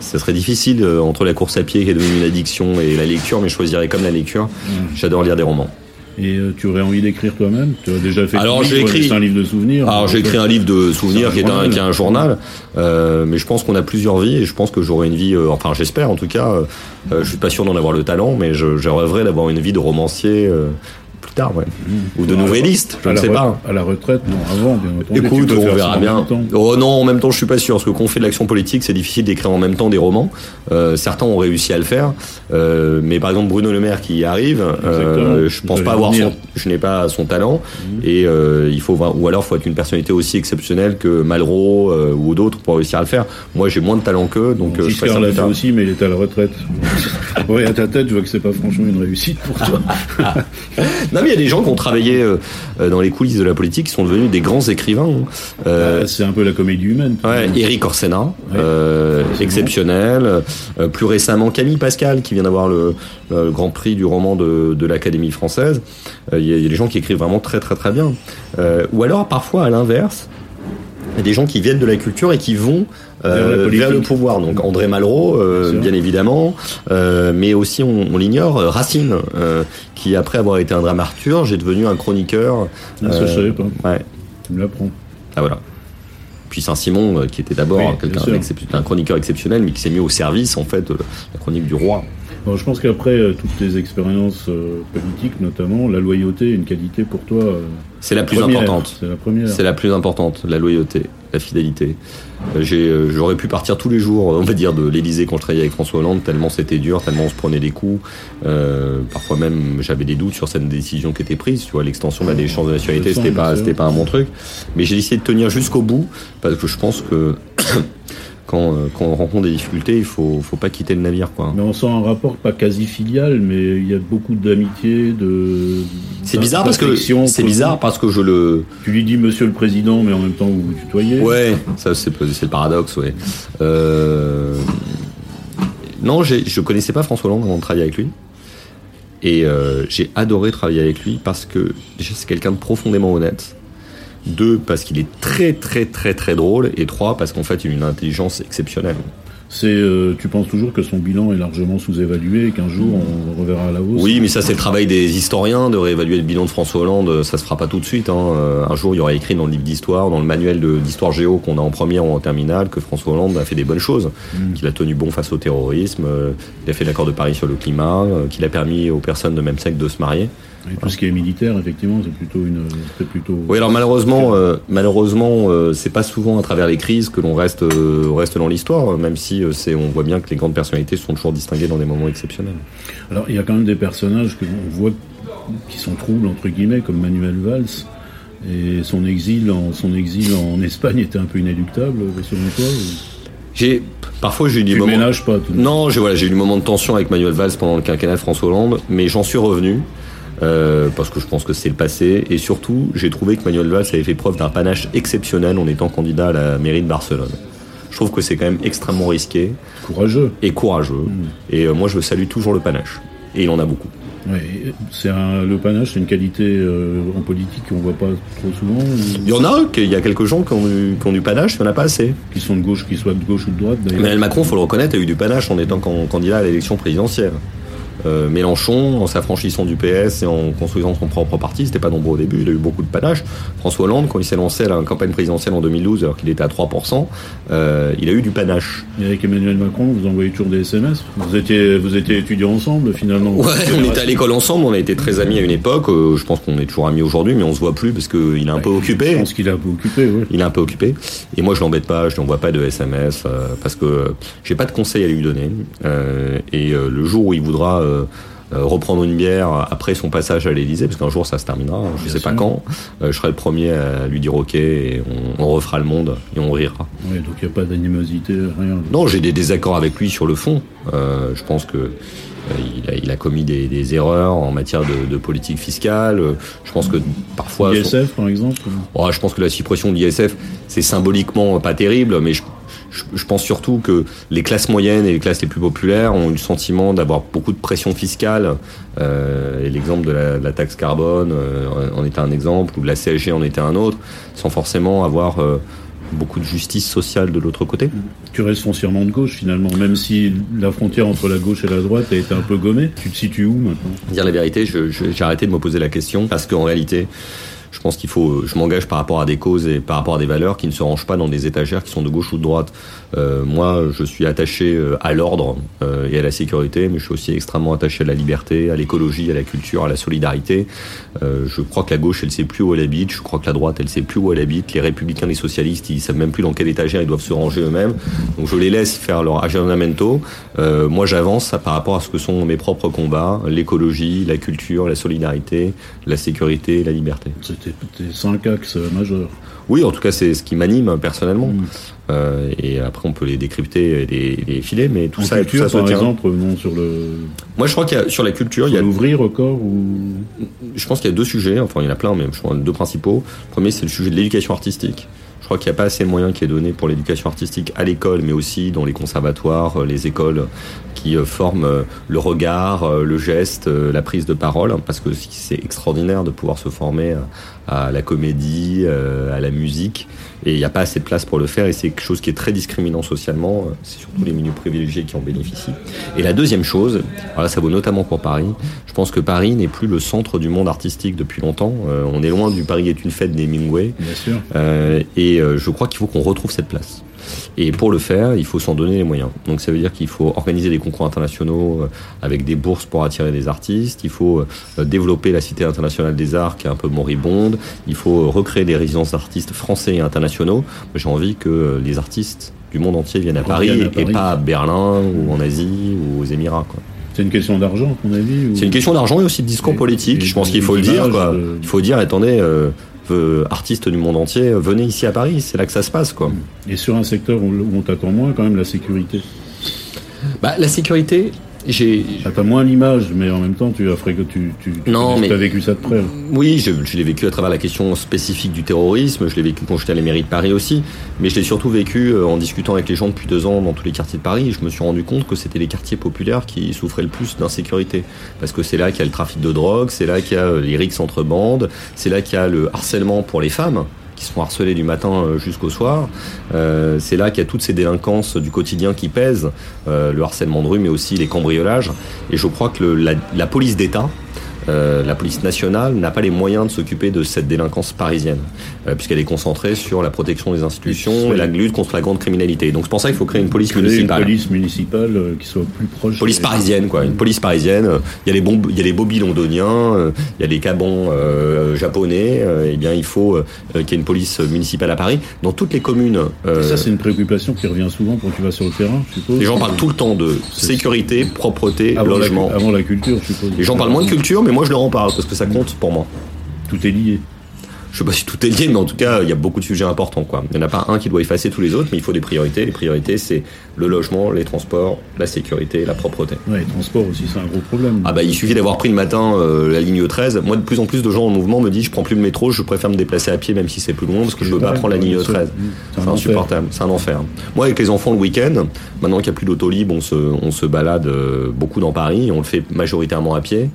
ça serait difficile entre la course à pied qui est devenue une addiction et la lecture, mais je choisirais comme la lecture. Mmh. J'adore lire des romans. Et euh, tu aurais envie d'écrire toi-même? Tu as déjà fait Alors j'ai écrit un livre de souvenirs. Alors j'ai écrit un livre de souvenirs qui est un, qui est un journal, euh, mais je pense qu'on a plusieurs vies et je pense que j'aurai une vie. Euh, enfin j'espère en tout cas. Euh, je suis pas sûr d'en avoir le talent, mais je, je rêverais d'avoir une vie de romancier tard, ouais. Mmh. Ou de nouvellistes, je ne sais pas. À la retraite, non, avant, bien entendu. Écoute, on verra bien. Oh non, en même temps, je suis pas sûr, parce que quand on fait de l'action politique, c'est difficile d'écrire en même temps des romans. Euh, certains ont réussi à le faire, euh, mais par exemple Bruno Le Maire qui y arrive, euh, je pense pas avoir son, je n'ai pas son talent, mmh. et euh, il faut, ou alors faut être une personnalité aussi exceptionnelle que Malraux euh, ou d'autres pour réussir à le faire. Moi, j'ai moins de talent qu'eux, donc bon, je l'a fait aussi, mais il était à la retraite. oui, à ta tête, je vois que c'est pas franchement une réussite pour toi. non, il y a des gens qui ont travaillé euh, euh, dans les coulisses de la politique qui sont devenus des grands écrivains. Hein. Euh, bah, c'est un peu la comédie humaine. Ouais, Eric Orsena, exceptionnel. plus récemment, Camille Pascal, qui vient d'avoir le, grand prix du roman de, de l'Académie française. Il y, a des gens qui écrivent vraiment très très très bien. ou alors, parfois, à l'inverse, il y a des gens qui viennent de la culture et qui vont euh, vers, le pouvoir. Donc André Malraux, euh, bien, évidemment, euh, mais aussi on, l'ignore, Racine, qui après avoir été un dramaturge est devenu un chroniqueur. Ah, ça, je savais pas. Ouais. Tu me l'apprends. Ah voilà. Puis Saint-Simon, qui était d'abord quelqu'un un chroniqueur exceptionnel, mais qui s'est mis au service en fait de la chronique du roi. Bon, je pense qu'après toutes tes expériences politiques, notamment, la loyauté est une qualité pour toi. c'est la plus importante. C'est la première. C'est la plus importante, la loyauté la fidélité. Euh, euh, j'aurais pu partir tous les jours, on va dire, de l'Elysée quand je travaillais avec François Hollande, tellement c'était dur, tellement on se prenait des coups. Euh, parfois même, j'avais des doutes sur cette décision qui était prise. Tu vois, l'extension de la déchéance de nationalité, c'était pas, c'était pas un bon truc. Mais j'ai décidé de tenir jusqu'au bout parce que je pense que euh, quand, on rencontre des difficultés, il faut, faut pas quitter le navire. Quoi. Mais on sent un rapport pas quasi filial, mais il y a beaucoup d'amitié, de. C'est bizarre parce que c'est bizarre parce que je le. Tu lui dis Monsieur le Président, mais en même temps vous vous tutoyez. Ouais, ça c'est le paradoxe, ouais. Euh... Non, je connaissais pas François Hollande avant de travailler avec lui. Et euh, j'ai adoré travailler avec lui parce que c'est quelqu'un de profondément honnête deux, parce qu'il est très très très très drôle. Et trois, parce qu'en fait, il a une intelligence exceptionnelle. C'est, euh, tu penses toujours que son bilan est largement sous-évalué et qu'un jour on reverra à la hausse? Oui, mais ça c'est le travail des historiens de réévaluer le bilan de François Hollande. Ça se fera pas tout de suite. Hein. Euh, un jour, il y aura écrit dans le livre d'histoire, dans le manuel d'histoire géo qu'on a en première ou en terminale, que François Hollande a fait des bonnes choses, mm. qu'il a tenu bon face au terrorisme, euh, qu'il a fait l'accord de Paris sur le climat, qu'il a permis aux personnes de même sexe de se marier. Et tout ce qui est militaire, effectivement, c'est plutôt une, plutôt. Oui, alors malheureusement, euh, malheureusement, euh, c'est pas souvent à travers les crises que l'on reste, euh, reste dans l'histoire, même si c'est, on voit bien que les grandes personnalités sont toujours distinguées dans des moments exceptionnels. Alors, il y a quand même des personnages que l'on voit qui sont troubles entre guillemets, comme Manuel Valls. Et son exil en, son exil en Espagne était un peu inéluctable, selon toi J'ai parfois j'ai eu des moments. pas. Tout non, j'ai voilà, j'ai eu des moments de tension avec Manuel Valls pendant le quinquennat de François Hollande, mais j'en suis revenu. Euh, parce que je pense que c'est le passé. Et surtout, j'ai trouvé que Manuel Valls avait fait preuve d'un panache exceptionnel en étant candidat à la mairie de Barcelone. Je trouve que c'est quand même extrêmement risqué. Courageux. Et courageux. Mm. Et euh, moi, je salue toujours le panache. Et il en a beaucoup. Oui, c'est le panache, c'est une qualité euh, en politique qu'on voit pas trop souvent. Il y en a, il y a quelques gens qui ont, du, qui ont du panache, il n'y en a pas assez. Qui sont de gauche, qui soient de gauche ou de droite. Mais Macron, faut le reconnaître, a eu du panache en étant candidat à l'élection présidentielle. Euh, Mélenchon, en s'affranchissant du PS et en construisant son propre parti, c'était pas nombreux au début, il a eu beaucoup de panache. François Hollande, quand il s'est lancé à la campagne présidentielle en 2012, alors qu'il était à 3%, euh, il a eu du panache. Et avec Emmanuel Macron, vous envoyez toujours des SMS Vous étiez, vous étiez étudiants ensemble finalement Ouais, on était à l'école ensemble, on a été très amis à une époque. Euh, je pense qu'on est toujours amis aujourd'hui, mais on se voit plus parce qu'il est un peu occupé. Je pense qu'il est un peu occupé, oui. Il est un peu occupé. Et moi, je l'embête pas, je n'envoie pas de SMS parce que j'ai pas de conseils à lui donner. et le jour où il voudra reprendre une bière après son passage à l'Élysée, parce qu'un jour ça se terminera, je ne sais pas quand. je serai le premier à lui dire ok, et on, refera le monde et on rira. Oui, donc il n'y a pas d'animosité, rien. Non, j'ai des désaccords avec lui sur le fond. je pense que il a, commis des, erreurs en matière de, politique fiscale. Je pense que parfois. L'ISF, par exemple oh, Je pense que la suppression de l'ISF, c'est symboliquement pas terrible, mais je, je, pense surtout que les classes moyennes et les classes les plus populaires ont eu le sentiment d'avoir beaucoup de pression fiscale. Euh, et l'exemple de, la, taxe carbone euh, en était un exemple, ou de la CSG en était un autre, sans forcément avoir euh, beaucoup de justice sociale de l'autre côté. Tu restes foncièrement de gauche finalement, même si la frontière entre la gauche et la droite a été un peu gommée. Tu te situes où maintenant? Dire la vérité, j'ai arrêté de me poser la question parce qu'en réalité, je pense qu'il faut, je m'engage par rapport à des causes et par rapport à des valeurs qui ne se rangent pas dans des étagères qui sont de gauche ou de droite. Euh, moi, je suis attaché euh, à l'ordre euh, et à la sécurité, mais je suis aussi extrêmement attaché à la liberté, à l'écologie, à la culture, à la solidarité. je crois que la gauche, elle sait plus où elle habite. Je crois que la droite, elle sait plus où elle habite. Les républicains, les socialistes, ils savent même plus dans quelle étagère ils doivent se ranger eux-mêmes. Donc je les laisse faire leur aggiornamento. moi, j'avance par rapport à ce que sont mes propres combats l'écologie, la culture, la solidarité, la sécurité, la liberté. C'était cinq axes majeurs. Oui, en tout cas, c'est ce qui m'anime personnellement. Mm. Euh, et après, on peut les décrypter et les, filer, mais tout ça, culture, tout ça par exemple, non sur le. Moi, je crois qu'il y a sur la culture, il y a l'ouvrir encore ou. Je pense qu'il y a deux sujets. Enfin, il y en a plein, mais je crois deux principaux. Le premier, c'est le sujet de l'éducation artistique. Je crois qu'il n'y a pas assez de moyens qui est donné pour l'éducation artistique à l'école, mais aussi dans les conservatoires, euh, les écoles qui euh, forment euh, le regard, le geste, la prise de parole, parce que c'est extraordinaire de pouvoir se former à la comédie, à la musique, et il n'y a pas assez de place pour le faire, et c'est quelque chose qui est très discriminant socialement, c'est surtout les milieux privilégiés qui en bénéficient. Et la deuxième chose, voilà, ça vaut notamment pour Paris, je pense que Paris n'est plus le centre du monde artistique depuis longtemps, on est loin du Paris est une fête des Mingway, Bien sûr. et je crois qu'il faut qu'on retrouve cette place. Et pour le faire, il faut s'en donner les moyens. Donc ça veut dire qu'il faut organiser des concours internationaux euh, avec des bourses pour attirer des artistes. Il faut euh, développer la Cité internationale des arts qui est un peu moribonde. Il faut recréer des résidences d'artistes français et internationaux. J'ai envie que les artistes du monde entier viennent à Paris, et pas à Berlin ou en Asie ou aux Émirats. C'est une question d'argent, à ton avis C'est une question d'argent et aussi de discours politique. Je pense qu'il faut le dire. Il faut dire, attendez, euh, euh, artistes du monde entier, euh, venez ici à Paris, c'est là que ça se passe. quoi. Et sur un secteur où on t'attend moins, quand même, la sécurité bah, La sécurité, j'ai. T'as moins l'image, mais en même temps, tu as, tu, tu, non, mais... as vécu ça de près. Oui, je, je l'ai vécu à travers la question spécifique du terrorisme. Je l'ai vécu quand j'étais à la mairie de Paris aussi. Mais je l'ai surtout vécu euh, en discutant avec les gens depuis deux ans dans tous les quartiers de Paris. Je me suis rendu compte que c'était les quartiers populaires qui souffraient le plus d'insécurité. Parce que c'est là qu'il y a le trafic de drogue, c'est là qu'il y a euh, les rixes entre bandes, c'est là qu'il y a le harcèlement pour les femmes qui sont harcelés du matin euh, jusqu'au soir. Euh, c'est là qu'il y a toutes ces délinquances du quotidien qui pèsent, euh, le harcèlement de rue, mais aussi les cambriolages. Et je crois que la, police d'État, la police nationale n'a pas les moyens de s'occuper de cette délinquance parisienne, puisqu'elle est concentrée sur la protection des institutions et la lutte contre la grande criminalité. Donc c'est pour ça qu'il faut créer une police municipale. Une police municipale euh, qui soit plus proche. Police parisienne, quoi. Une police parisienne. Il y a les bons, il y a les londoniens, il y a les cabons japonais. eh bien, il faut qu'il y ait une police municipale à Paris dans toutes les communes. ça, c'est une préoccupation qui revient souvent quand tu vas sur le terrain, je suppose. Les gens parlent tout le temps de sécurité, propreté, logement. avant la culture, je suppose. Les gens parlent moins de culture, mais moi je leur en parle parce que ça compte pour moi. Tout est lié je sais pas si tout est lié, mais en tout cas, il y a beaucoup de sujets importants. Quoi. Il n'y en a pas un qui doit effacer tous les autres, mais il faut des priorités. Les priorités, c'est le logement, les transports, la sécurité, la propreté. Ouais, les transports aussi, c'est un gros problème. Ah bah, il suffit d'avoir pris le matin euh, la ligne 13. Moi, de plus en plus de gens en mouvement me disent, je prends plus le métro, je préfère me déplacer à pied, même si c'est plus loin, parce que je veux pas prendre la ligne 13. C'est insupportable, c'est un enfer. Moi, avec les enfants le week-end, maintenant qu'il n'y a plus d'autolib, on se, on se balade euh, beaucoup dans Paris, on le fait majoritairement à pied.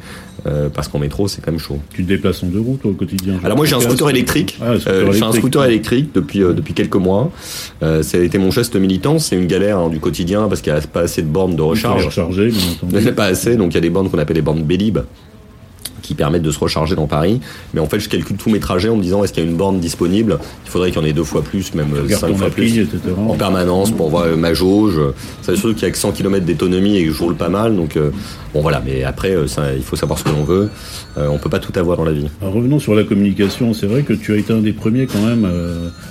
Euh, parce qu'en métro, c'est quand même chaud. Tu te déplaces en deux roues, toi, au quotidien Alors moi, j'ai un scooter électrique. Ah, euh, j'ai un scooter électrique depuis euh, depuis quelques mois. Euh, ça a été mon geste militant. C'est une galère hein, du quotidien parce qu'il n'y a pas assez de bornes de recharge. Recharger, Il n'y a pas assez, donc il y a des bornes qu'on appelle les bornes Bélib qui permettent de se recharger dans Paris. Mais en fait, je calcule tous mes trajets en me disant est-ce qu'il y a une borne disponible? Il faudrait qu'il y en ait deux fois plus, même cinq fois plus, en permanence pour voir ma jauge. C'est sûr qu'il y a que 100 km d'autonomie et que je roule pas mal, donc bon voilà. Mais après, ça, il faut savoir ce que l'on veut. on peut pas tout avoir dans la vie. revenons sur la communication. C'est vrai que tu as été un des premiers quand même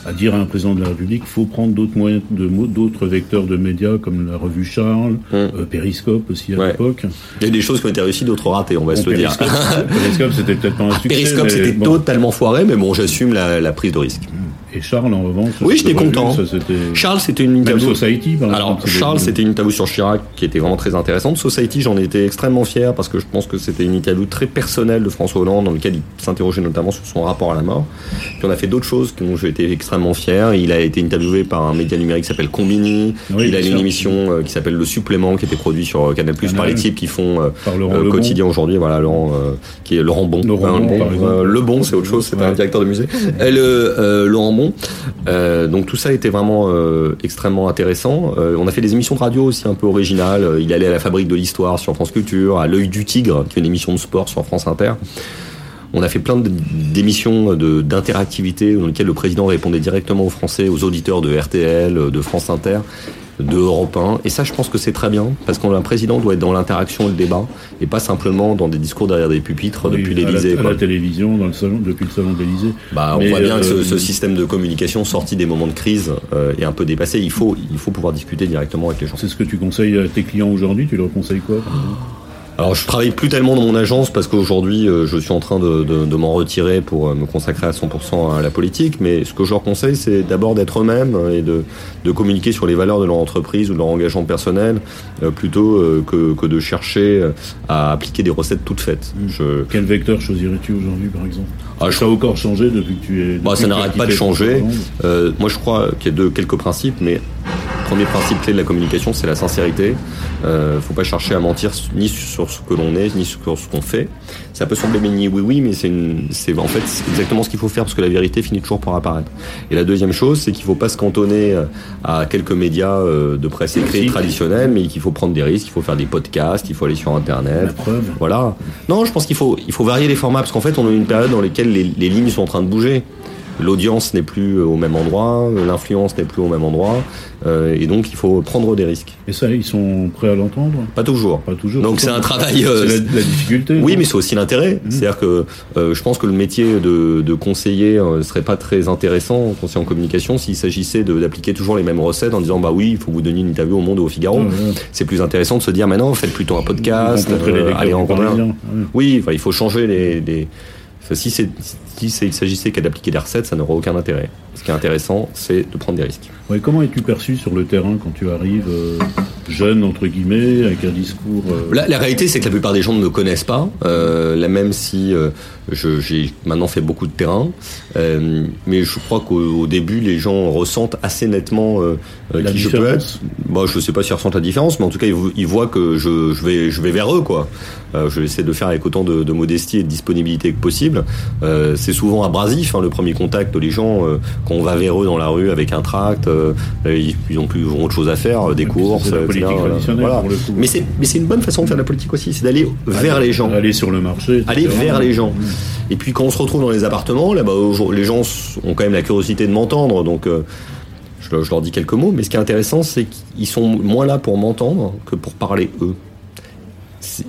à dire à un président de la République qu'il faut prendre d'autres moyens, d'autres vecteurs de médias comme la revue Charles, hum. Périscope aussi à l'époque. Il y a des choses qui ont été réussies, d'autres ratées, on va se le dire. Périscope, c'était peut-être pas un succès. Périscope, c'était totalement foiré, mais bon, j'assume la, la, prise de risque. Et Charles, en revanche. Oui, j'étais content. Charles, c'était une interview. Society, par Alors, Charles, c'était une interview sur Chirac qui était vraiment très intéressante. Society, j'en étais extrêmement fier parce que je pense que c'était une interview très personnelle de François Hollande dans lequel il s'interrogeait notamment sur son rapport à la mort. Puis on a fait d'autres choses dont j'ai été extrêmement fier. Il a été interviewé par un média numérique qui s'appelle Combini. il a une émission euh, qui s'appelle Le Supplément qui était produit sur euh, Canal Plus par l'équipe qui font euh, quotidien aujourd'hui. Voilà, Laurent, qui est Laurent Bon. Laurent bon, le Bon, c'est autre chose. C'est un directeur de musée. Et le, Laurent Euh, donc tout ça était vraiment euh, extrêmement intéressant. Euh, on a fait des émissions de radio aussi un peu originales. Il allait à la fabrique de l'histoire sur France Culture, à l'œil du tigre, qui est une émission de sport sur France Inter. On a fait plein d'émissions d'interactivité dans lesquelles le président répondait directement aux Français, aux auditeurs de RTL, de France Inter de Europe 1. Et ça, je pense que c'est très bien, parce qu'un président doit être dans l'interaction et le débat, et pas simplement dans des discours derrière des pupitres depuis l'Élysée. À, la, télévision, dans le salon, depuis le salon de l'Élysée. Bah, on voit bien que ce, euh, système de communication sorti des moments de crise euh, est un peu dépassé. Il faut, il faut pouvoir discuter directement avec les gens. C'est ce que tu conseilles à tes clients aujourd'hui? Tu leur conseilles quoi alors je travaille plus tellement dans mon agence parce qu'aujourd'hui euh, je suis en train de, de, de m'en retirer pour euh, me consacrer à 100% à la politique. Mais ce que je leur conseille, c'est d'abord d'être eux-mêmes et de, de, communiquer sur les valeurs de leur entreprise ou de leur engagement personnel euh, plutôt que, que, de chercher à appliquer des recettes toutes faites. Mmh. Je... Quel vecteur choisirais-tu aujourd'hui par exemple? Ah, Ça a encore changé depuis que tu es... Bah, ça n'arrête pas de changer. Euh, moi je crois qu'il y a deux, quelques principes, mais premier principe clé de la communication, c'est la sincérité. Euh, faut pas chercher à mentir ni sur ce que l'on est, ni sur ce qu'on fait. Ça peut sembler béni oui oui, mais c'est c'est en fait exactement ce qu'il faut faire parce que la vérité finit toujours par apparaître. Et la deuxième chose, c'est qu'il faut pas se cantonner euh, à quelques médias euh, de presse écrite traditionnels, mais qu'il faut prendre des risques, il faut faire des podcasts, il faut aller sur internet. Voilà. Non, je pense qu'il faut il faut varier les formats parce qu'en fait, on a une période dans laquelle les, les lignes sont en train de bouger l'audience n'est plus au même endroit, l'influence n'est plus au même endroit, euh, et donc il faut prendre des risques. Et ça, ils sont prêts à l'entendre? Pas toujours. Pas toujours. Donc c'est un travail. Euh, c'est la, difficulté. Oui, mais c'est aussi l'intérêt. Mmh. C'est-à-dire que euh, je pense que le métier de, de conseiller ne serait pas très intéressant, conseiller en communication, s'il s'agissait d'appliquer toujours les mêmes recettes en disant bah oui, il faut vous donner une interview au Monde ou au Figaro. C'est plus intéressant de se dire maintenant, faites plutôt un podcast, allez rencontrer. Oui, il faut changer les, les si c'est s'il s'agissait qu'à d'appliquer des recettes, ça n'aurait aucun intérêt. Ce qui est intéressant, c'est de prendre des risques. comment es-tu perçu sur le terrain quand tu arrives euh, jeune, entre guillemets, avec un discours euh, la, réalité, c'est que la plupart des gens ne me connaissent pas, euh, là même si j'ai maintenant fait beaucoup de terrain. mais je crois qu'au début, les gens ressentent assez nettement qui je peux être. Bon, je sais pas s'ils ressentent la différence, mais en tout cas, ils, voient que je, je, vais, je vais vers eux. quoi. je vais essayer de faire avec autant de, de modestie et de disponibilité que possible c'est souvent abrasif, hein, le premier contact. Les gens, euh, quand on va vers eux dans la rue avec un tract, euh, ils, ont plus autre chose à faire, des courses, etc. Mais c'est mais c'est une bonne façon de faire la politique aussi, c'est d'aller vers les gens, aller sur le marché, aller vers les gens. Et puis quand on se retrouve dans les appartements, là, bas les gens ont quand même la curiosité de m'entendre, donc. Euh, je, leur dis quelques mots, mais ce qui est intéressant, c'est qu'ils sont moins là pour m'entendre que pour parler eux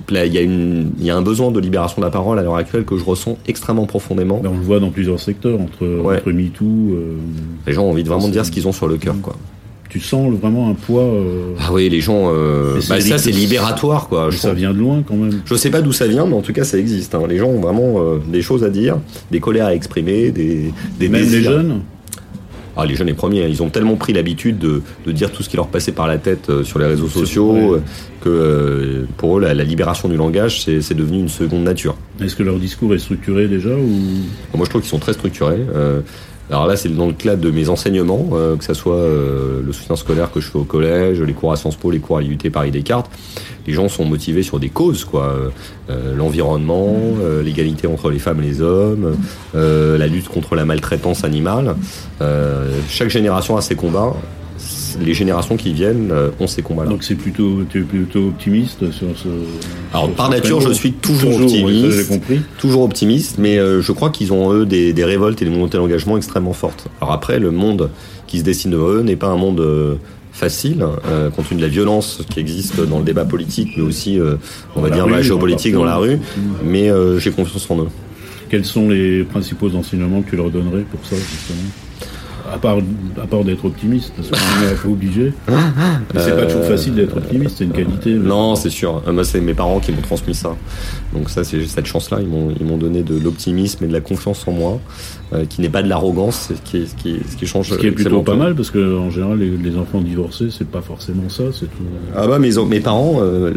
il y, a une, il y a un besoin de libération de la parole à l'heure actuelle que je ressens extrêmement profondément. on le voit dans plusieurs secteurs, entre, entre MeToo. Euh, les gens ont envie de vraiment dire ce qu'ils ont sur le cœur, quoi. Tu sens vraiment un poids. Euh, ah oui, les gens. Euh, bah, ça, c'est libératoire, quoi. Je ça vient de loin, quand même. Je sais pas d'où ça vient, mais en tout cas, ça existe. Hein. Les gens ont vraiment des choses à dire, des colères à exprimer, des, des Même les jeunes ah, les jeunes les premiers, ils ont tellement pris l'habitude de, dire tout ce qui leur passait par la tête euh, sur les réseaux sociaux euh, que euh, pour eux, la, libération du langage, c'est devenu une seconde nature. Est-ce que leur discours est structuré déjà ou... Moi, je trouve qu'ils sont très structurés. Alors là, c'est dans le cadre de mes enseignements, euh, que ce soit euh, le soutien scolaire que je fais au collège, les cours à Sciences Po, les cours à l'IUT Paris Descartes. Les gens sont motivés sur des causes, quoi. Euh, l'environnement, l'égalité entre les femmes et les hommes, la lutte contre la maltraitance animale. chaque génération a ses combats les générations qui viennent euh, ont ces combats-là. Donc c'est plutôt, tu es plutôt optimiste sur ce. Alors sur par ce nature, je suis toujours, optimiste. compris. Toujours optimiste, mais euh, je crois qu'ils ont eux des, des révoltes et des montées d'engagement extrêmement fortes. Alors après, le monde qui se dessine devant eux n'est pas un monde euh, facile, euh, compte tenu de la violence qui existe dans le débat politique, mais aussi, euh, on va la dire, dans la rue, géopolitique, dans la rue. Mais euh, j'ai confiance en eux. Quels sont les principaux enseignements que tu leur donnerais pour ça, justement? À part, à part d'être optimiste, parce qu'on est un peu obligé. Mais c'est pas toujours facile d'être optimiste, c'est une qualité. mais- Euh, Non, c'est sûr. Euh, Moi, c'est mes parents qui m'ont transmis ça. Donc ça, c'est cette chance-là. Ils m'ont, donné de l'optimisme et de la confiance en moi, euh, qui n'est pas de l'arrogance, ce qui, ce qui, ce qui change. Ce qui est plutôt pas mal, parce que en général, les, les enfants divorcés, c'est pas forcément ça. C'est tout. Ah bah mes, mes parents, euh,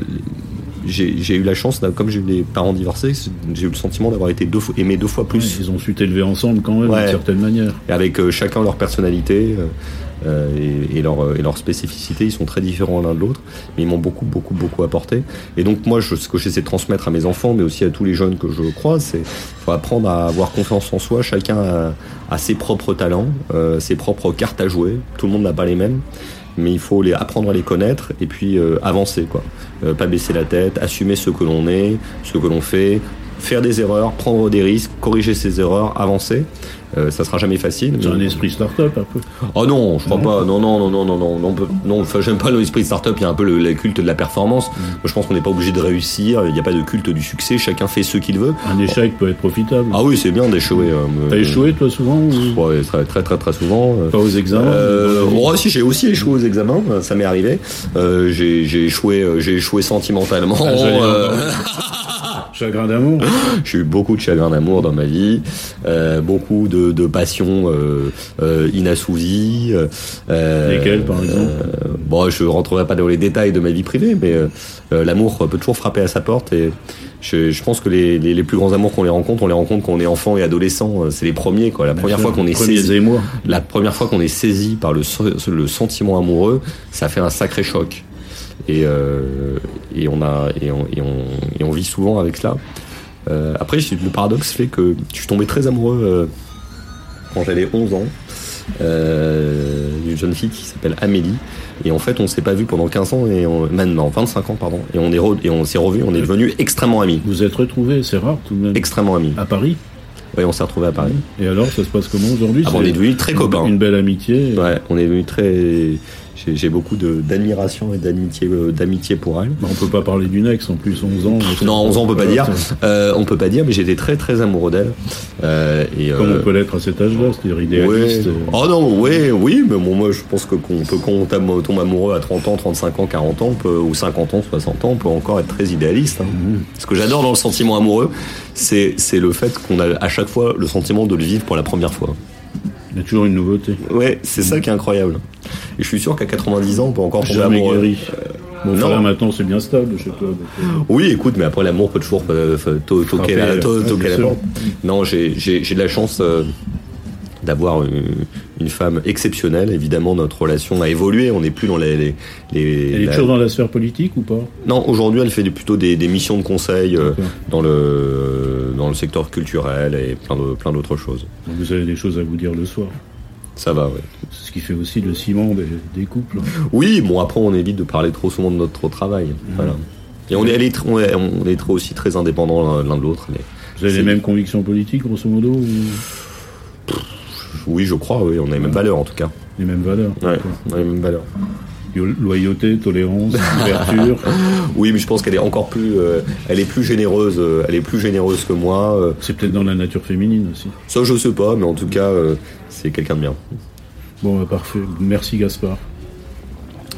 j'ai, eu la chance, comme j'ai eu des parents divorcés, j'ai eu le sentiment d'avoir été deux fois, aimé deux fois plus. Ils ont su t'élever ensemble quand même, Ouais. d'une certaine manière. Et avec euh, chacun leur personnalité euh, euh, et, et leur, et leur spécificité, ils sont très différents l'un de l'autre, mais ils m'ont beaucoup, beaucoup, beaucoup apporté. Et donc moi, je, ce que j'essaie de transmettre à mes enfants, mais aussi à tous les jeunes que je croise, c'est faut apprendre à avoir confiance en soi. Chacun a, a ses propres talents, euh, ses propres cartes à jouer. Tout le monde n'a pas les mêmes. Mais il faut les apprendre à les connaître et puis euh, avancer quoi. Euh, pas baisser la tête, assumer ce que l'on est, ce que l'on fait, faire des erreurs, prendre des risques, corriger ses erreurs, avancer. Euh, ça sera jamais facile. C'est mais- un esprit start-up un peu. Oh non, je crois pas. Non, non, non, non, non, non, non. Non, enfin, j'aime pas l'esprit startup. Il y a un peu le, le culte de la performance. Mm. Moi, je pense qu'on n'est pas obligé de réussir. Il n'y a pas de culte du succès. Chacun fait ce qu'il veut. Un échec peut être profitable. Ah oui, c'est bien d'échouer. euh, T'as échoué toi souvent ou Ouais, très, très, très, très souvent. euh. pas aux examens Euh, oh, si j'ai aussi échoué aux examens, ça m'est arrivé. Euh, j'ai échoué, euh, j'ai échoué sentimentalement. Ah, Chagrin d'amour. J'ai eu beaucoup de chagrin d'amour dans ma vie, euh, beaucoup de, de passions euh, euh, inassouvies. Euh, Lesquelles, par exemple Bon, je rentrerai pas dans les détails de ma vie privée, mais l'amour peut toujours frapper à sa porte et je, je pense que les, les, les plus grands amours qu'on les rencontre, on les rencontre quand on est enfant et adolescent. C'est les premiers, quoi. La première fois qu'on est saisi, émois. la première fois qu'on est saisi par le sentiment amoureux, ça fait un sacré choc. Et, euh, et on a et on, et on, et on vit souvent avec cela. Euh, après, le paradoxe fait que je suis tombé très amoureux euh, quand j'avais 11 ans d'une jeune fille qui s'appelle Amélie. Et en fait, on s'est pas vu pendant 15 ans et on, maintenant 25 ans pardon. Et on est re- et on s'est revu. On est devenus extrêmement amis, Vous êtes retrouvés, c'est rare tout de même. extrêmement amis. À Paris? Ouais, on s'est retrouvés à Paris. Et alors, ça se passe comment aujourd'hui? Ah, bon, on est devenus très copains. Une belle amitié. Ouais, on est devenus très. J'ai beaucoup de- d'admiration et d'amitié euh, d'amitié pour elle. Bah, on peut pas parler d'une ex en plus, 11 ans. Non, 11 ans on peut pas dire. Euh, on peut pas dire, mais j'étais très très amoureux d'elle. Euh, Comme euh, on peut l'être à cet âge-là, c'est-à-dire idéaliste. euh, Oh non, oui, oui, mais bon, moi je pense que qu'on peut quand on tombe- amoureux à 30 ans, 35 ans, 40 ans, on peut, ou 50 ans, 60 ans, on peut encore être très idéaliste. hein. Mhm. Ce que j'adore dans le sentiment amoureux, c'est c'est le fait qu'on a à chaque fois le sentiment de le vivre pour la première fois. Il y a toujours une nouveauté. Ouais, c'est ça qui est incroyable. Et je suis sûr qu'à 90 ans, on peut encore tomber Jamais amoureux. guéri. Bon, non. là maintenant c'est bien stable chez toi. donc, euh, Oui, écoute, mais après l'amour peut toujours euh, euh, to- toquer la, euh. Non, j'ai de la chance euh, d'avoir une, une femme exceptionnelle. Évidemment, notre relation a évolué. On n'est plus dans les. les, les- Elle est la- toujours dans la sphère politique ou pas? Non, aujourd'hui, elle fait plutôt des, des missions de conseil euh, dans le dans le secteur culturel et plein de plein d'autres choses. Donc Vous avez des choses à vous dire le soir? Ça va, ouais. C'est ce qui fait aussi le ciment des, des couples. Oui, bon après, on évite de parler trop souvent de notre travail. Voilà. Et on est, on est, on est trop- aussi très indépendants l'un- de l'autre. mais- Vous avez les mêmes convictions politiques, grosso modo, ou? Oui, je crois. Oui, on a les mêmes valeurs en tout cas. les mêmes valeurs Ouais, D'accord. on a les mêmes valeurs. Loyauté, tolérance, ouverture. Oui, mais je pense qu'elle est encore plus, euh, elle est plus généreuse, euh, elle est plus généreuse que moi. euh. C'est peut-être dans la nature féminine aussi. ça, je sais pas, mais en tout cas, c'est quelqu'un de bien. Bon, bah, parfait. Merci Gaspard.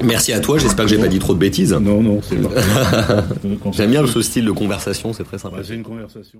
Merci à toi. J'espère que j'ai pas dit trop de bêtises. Non, non, c'est parfait. J'aime bien ce style de conversation, c'est très sympa. Bah, c'est une conversation.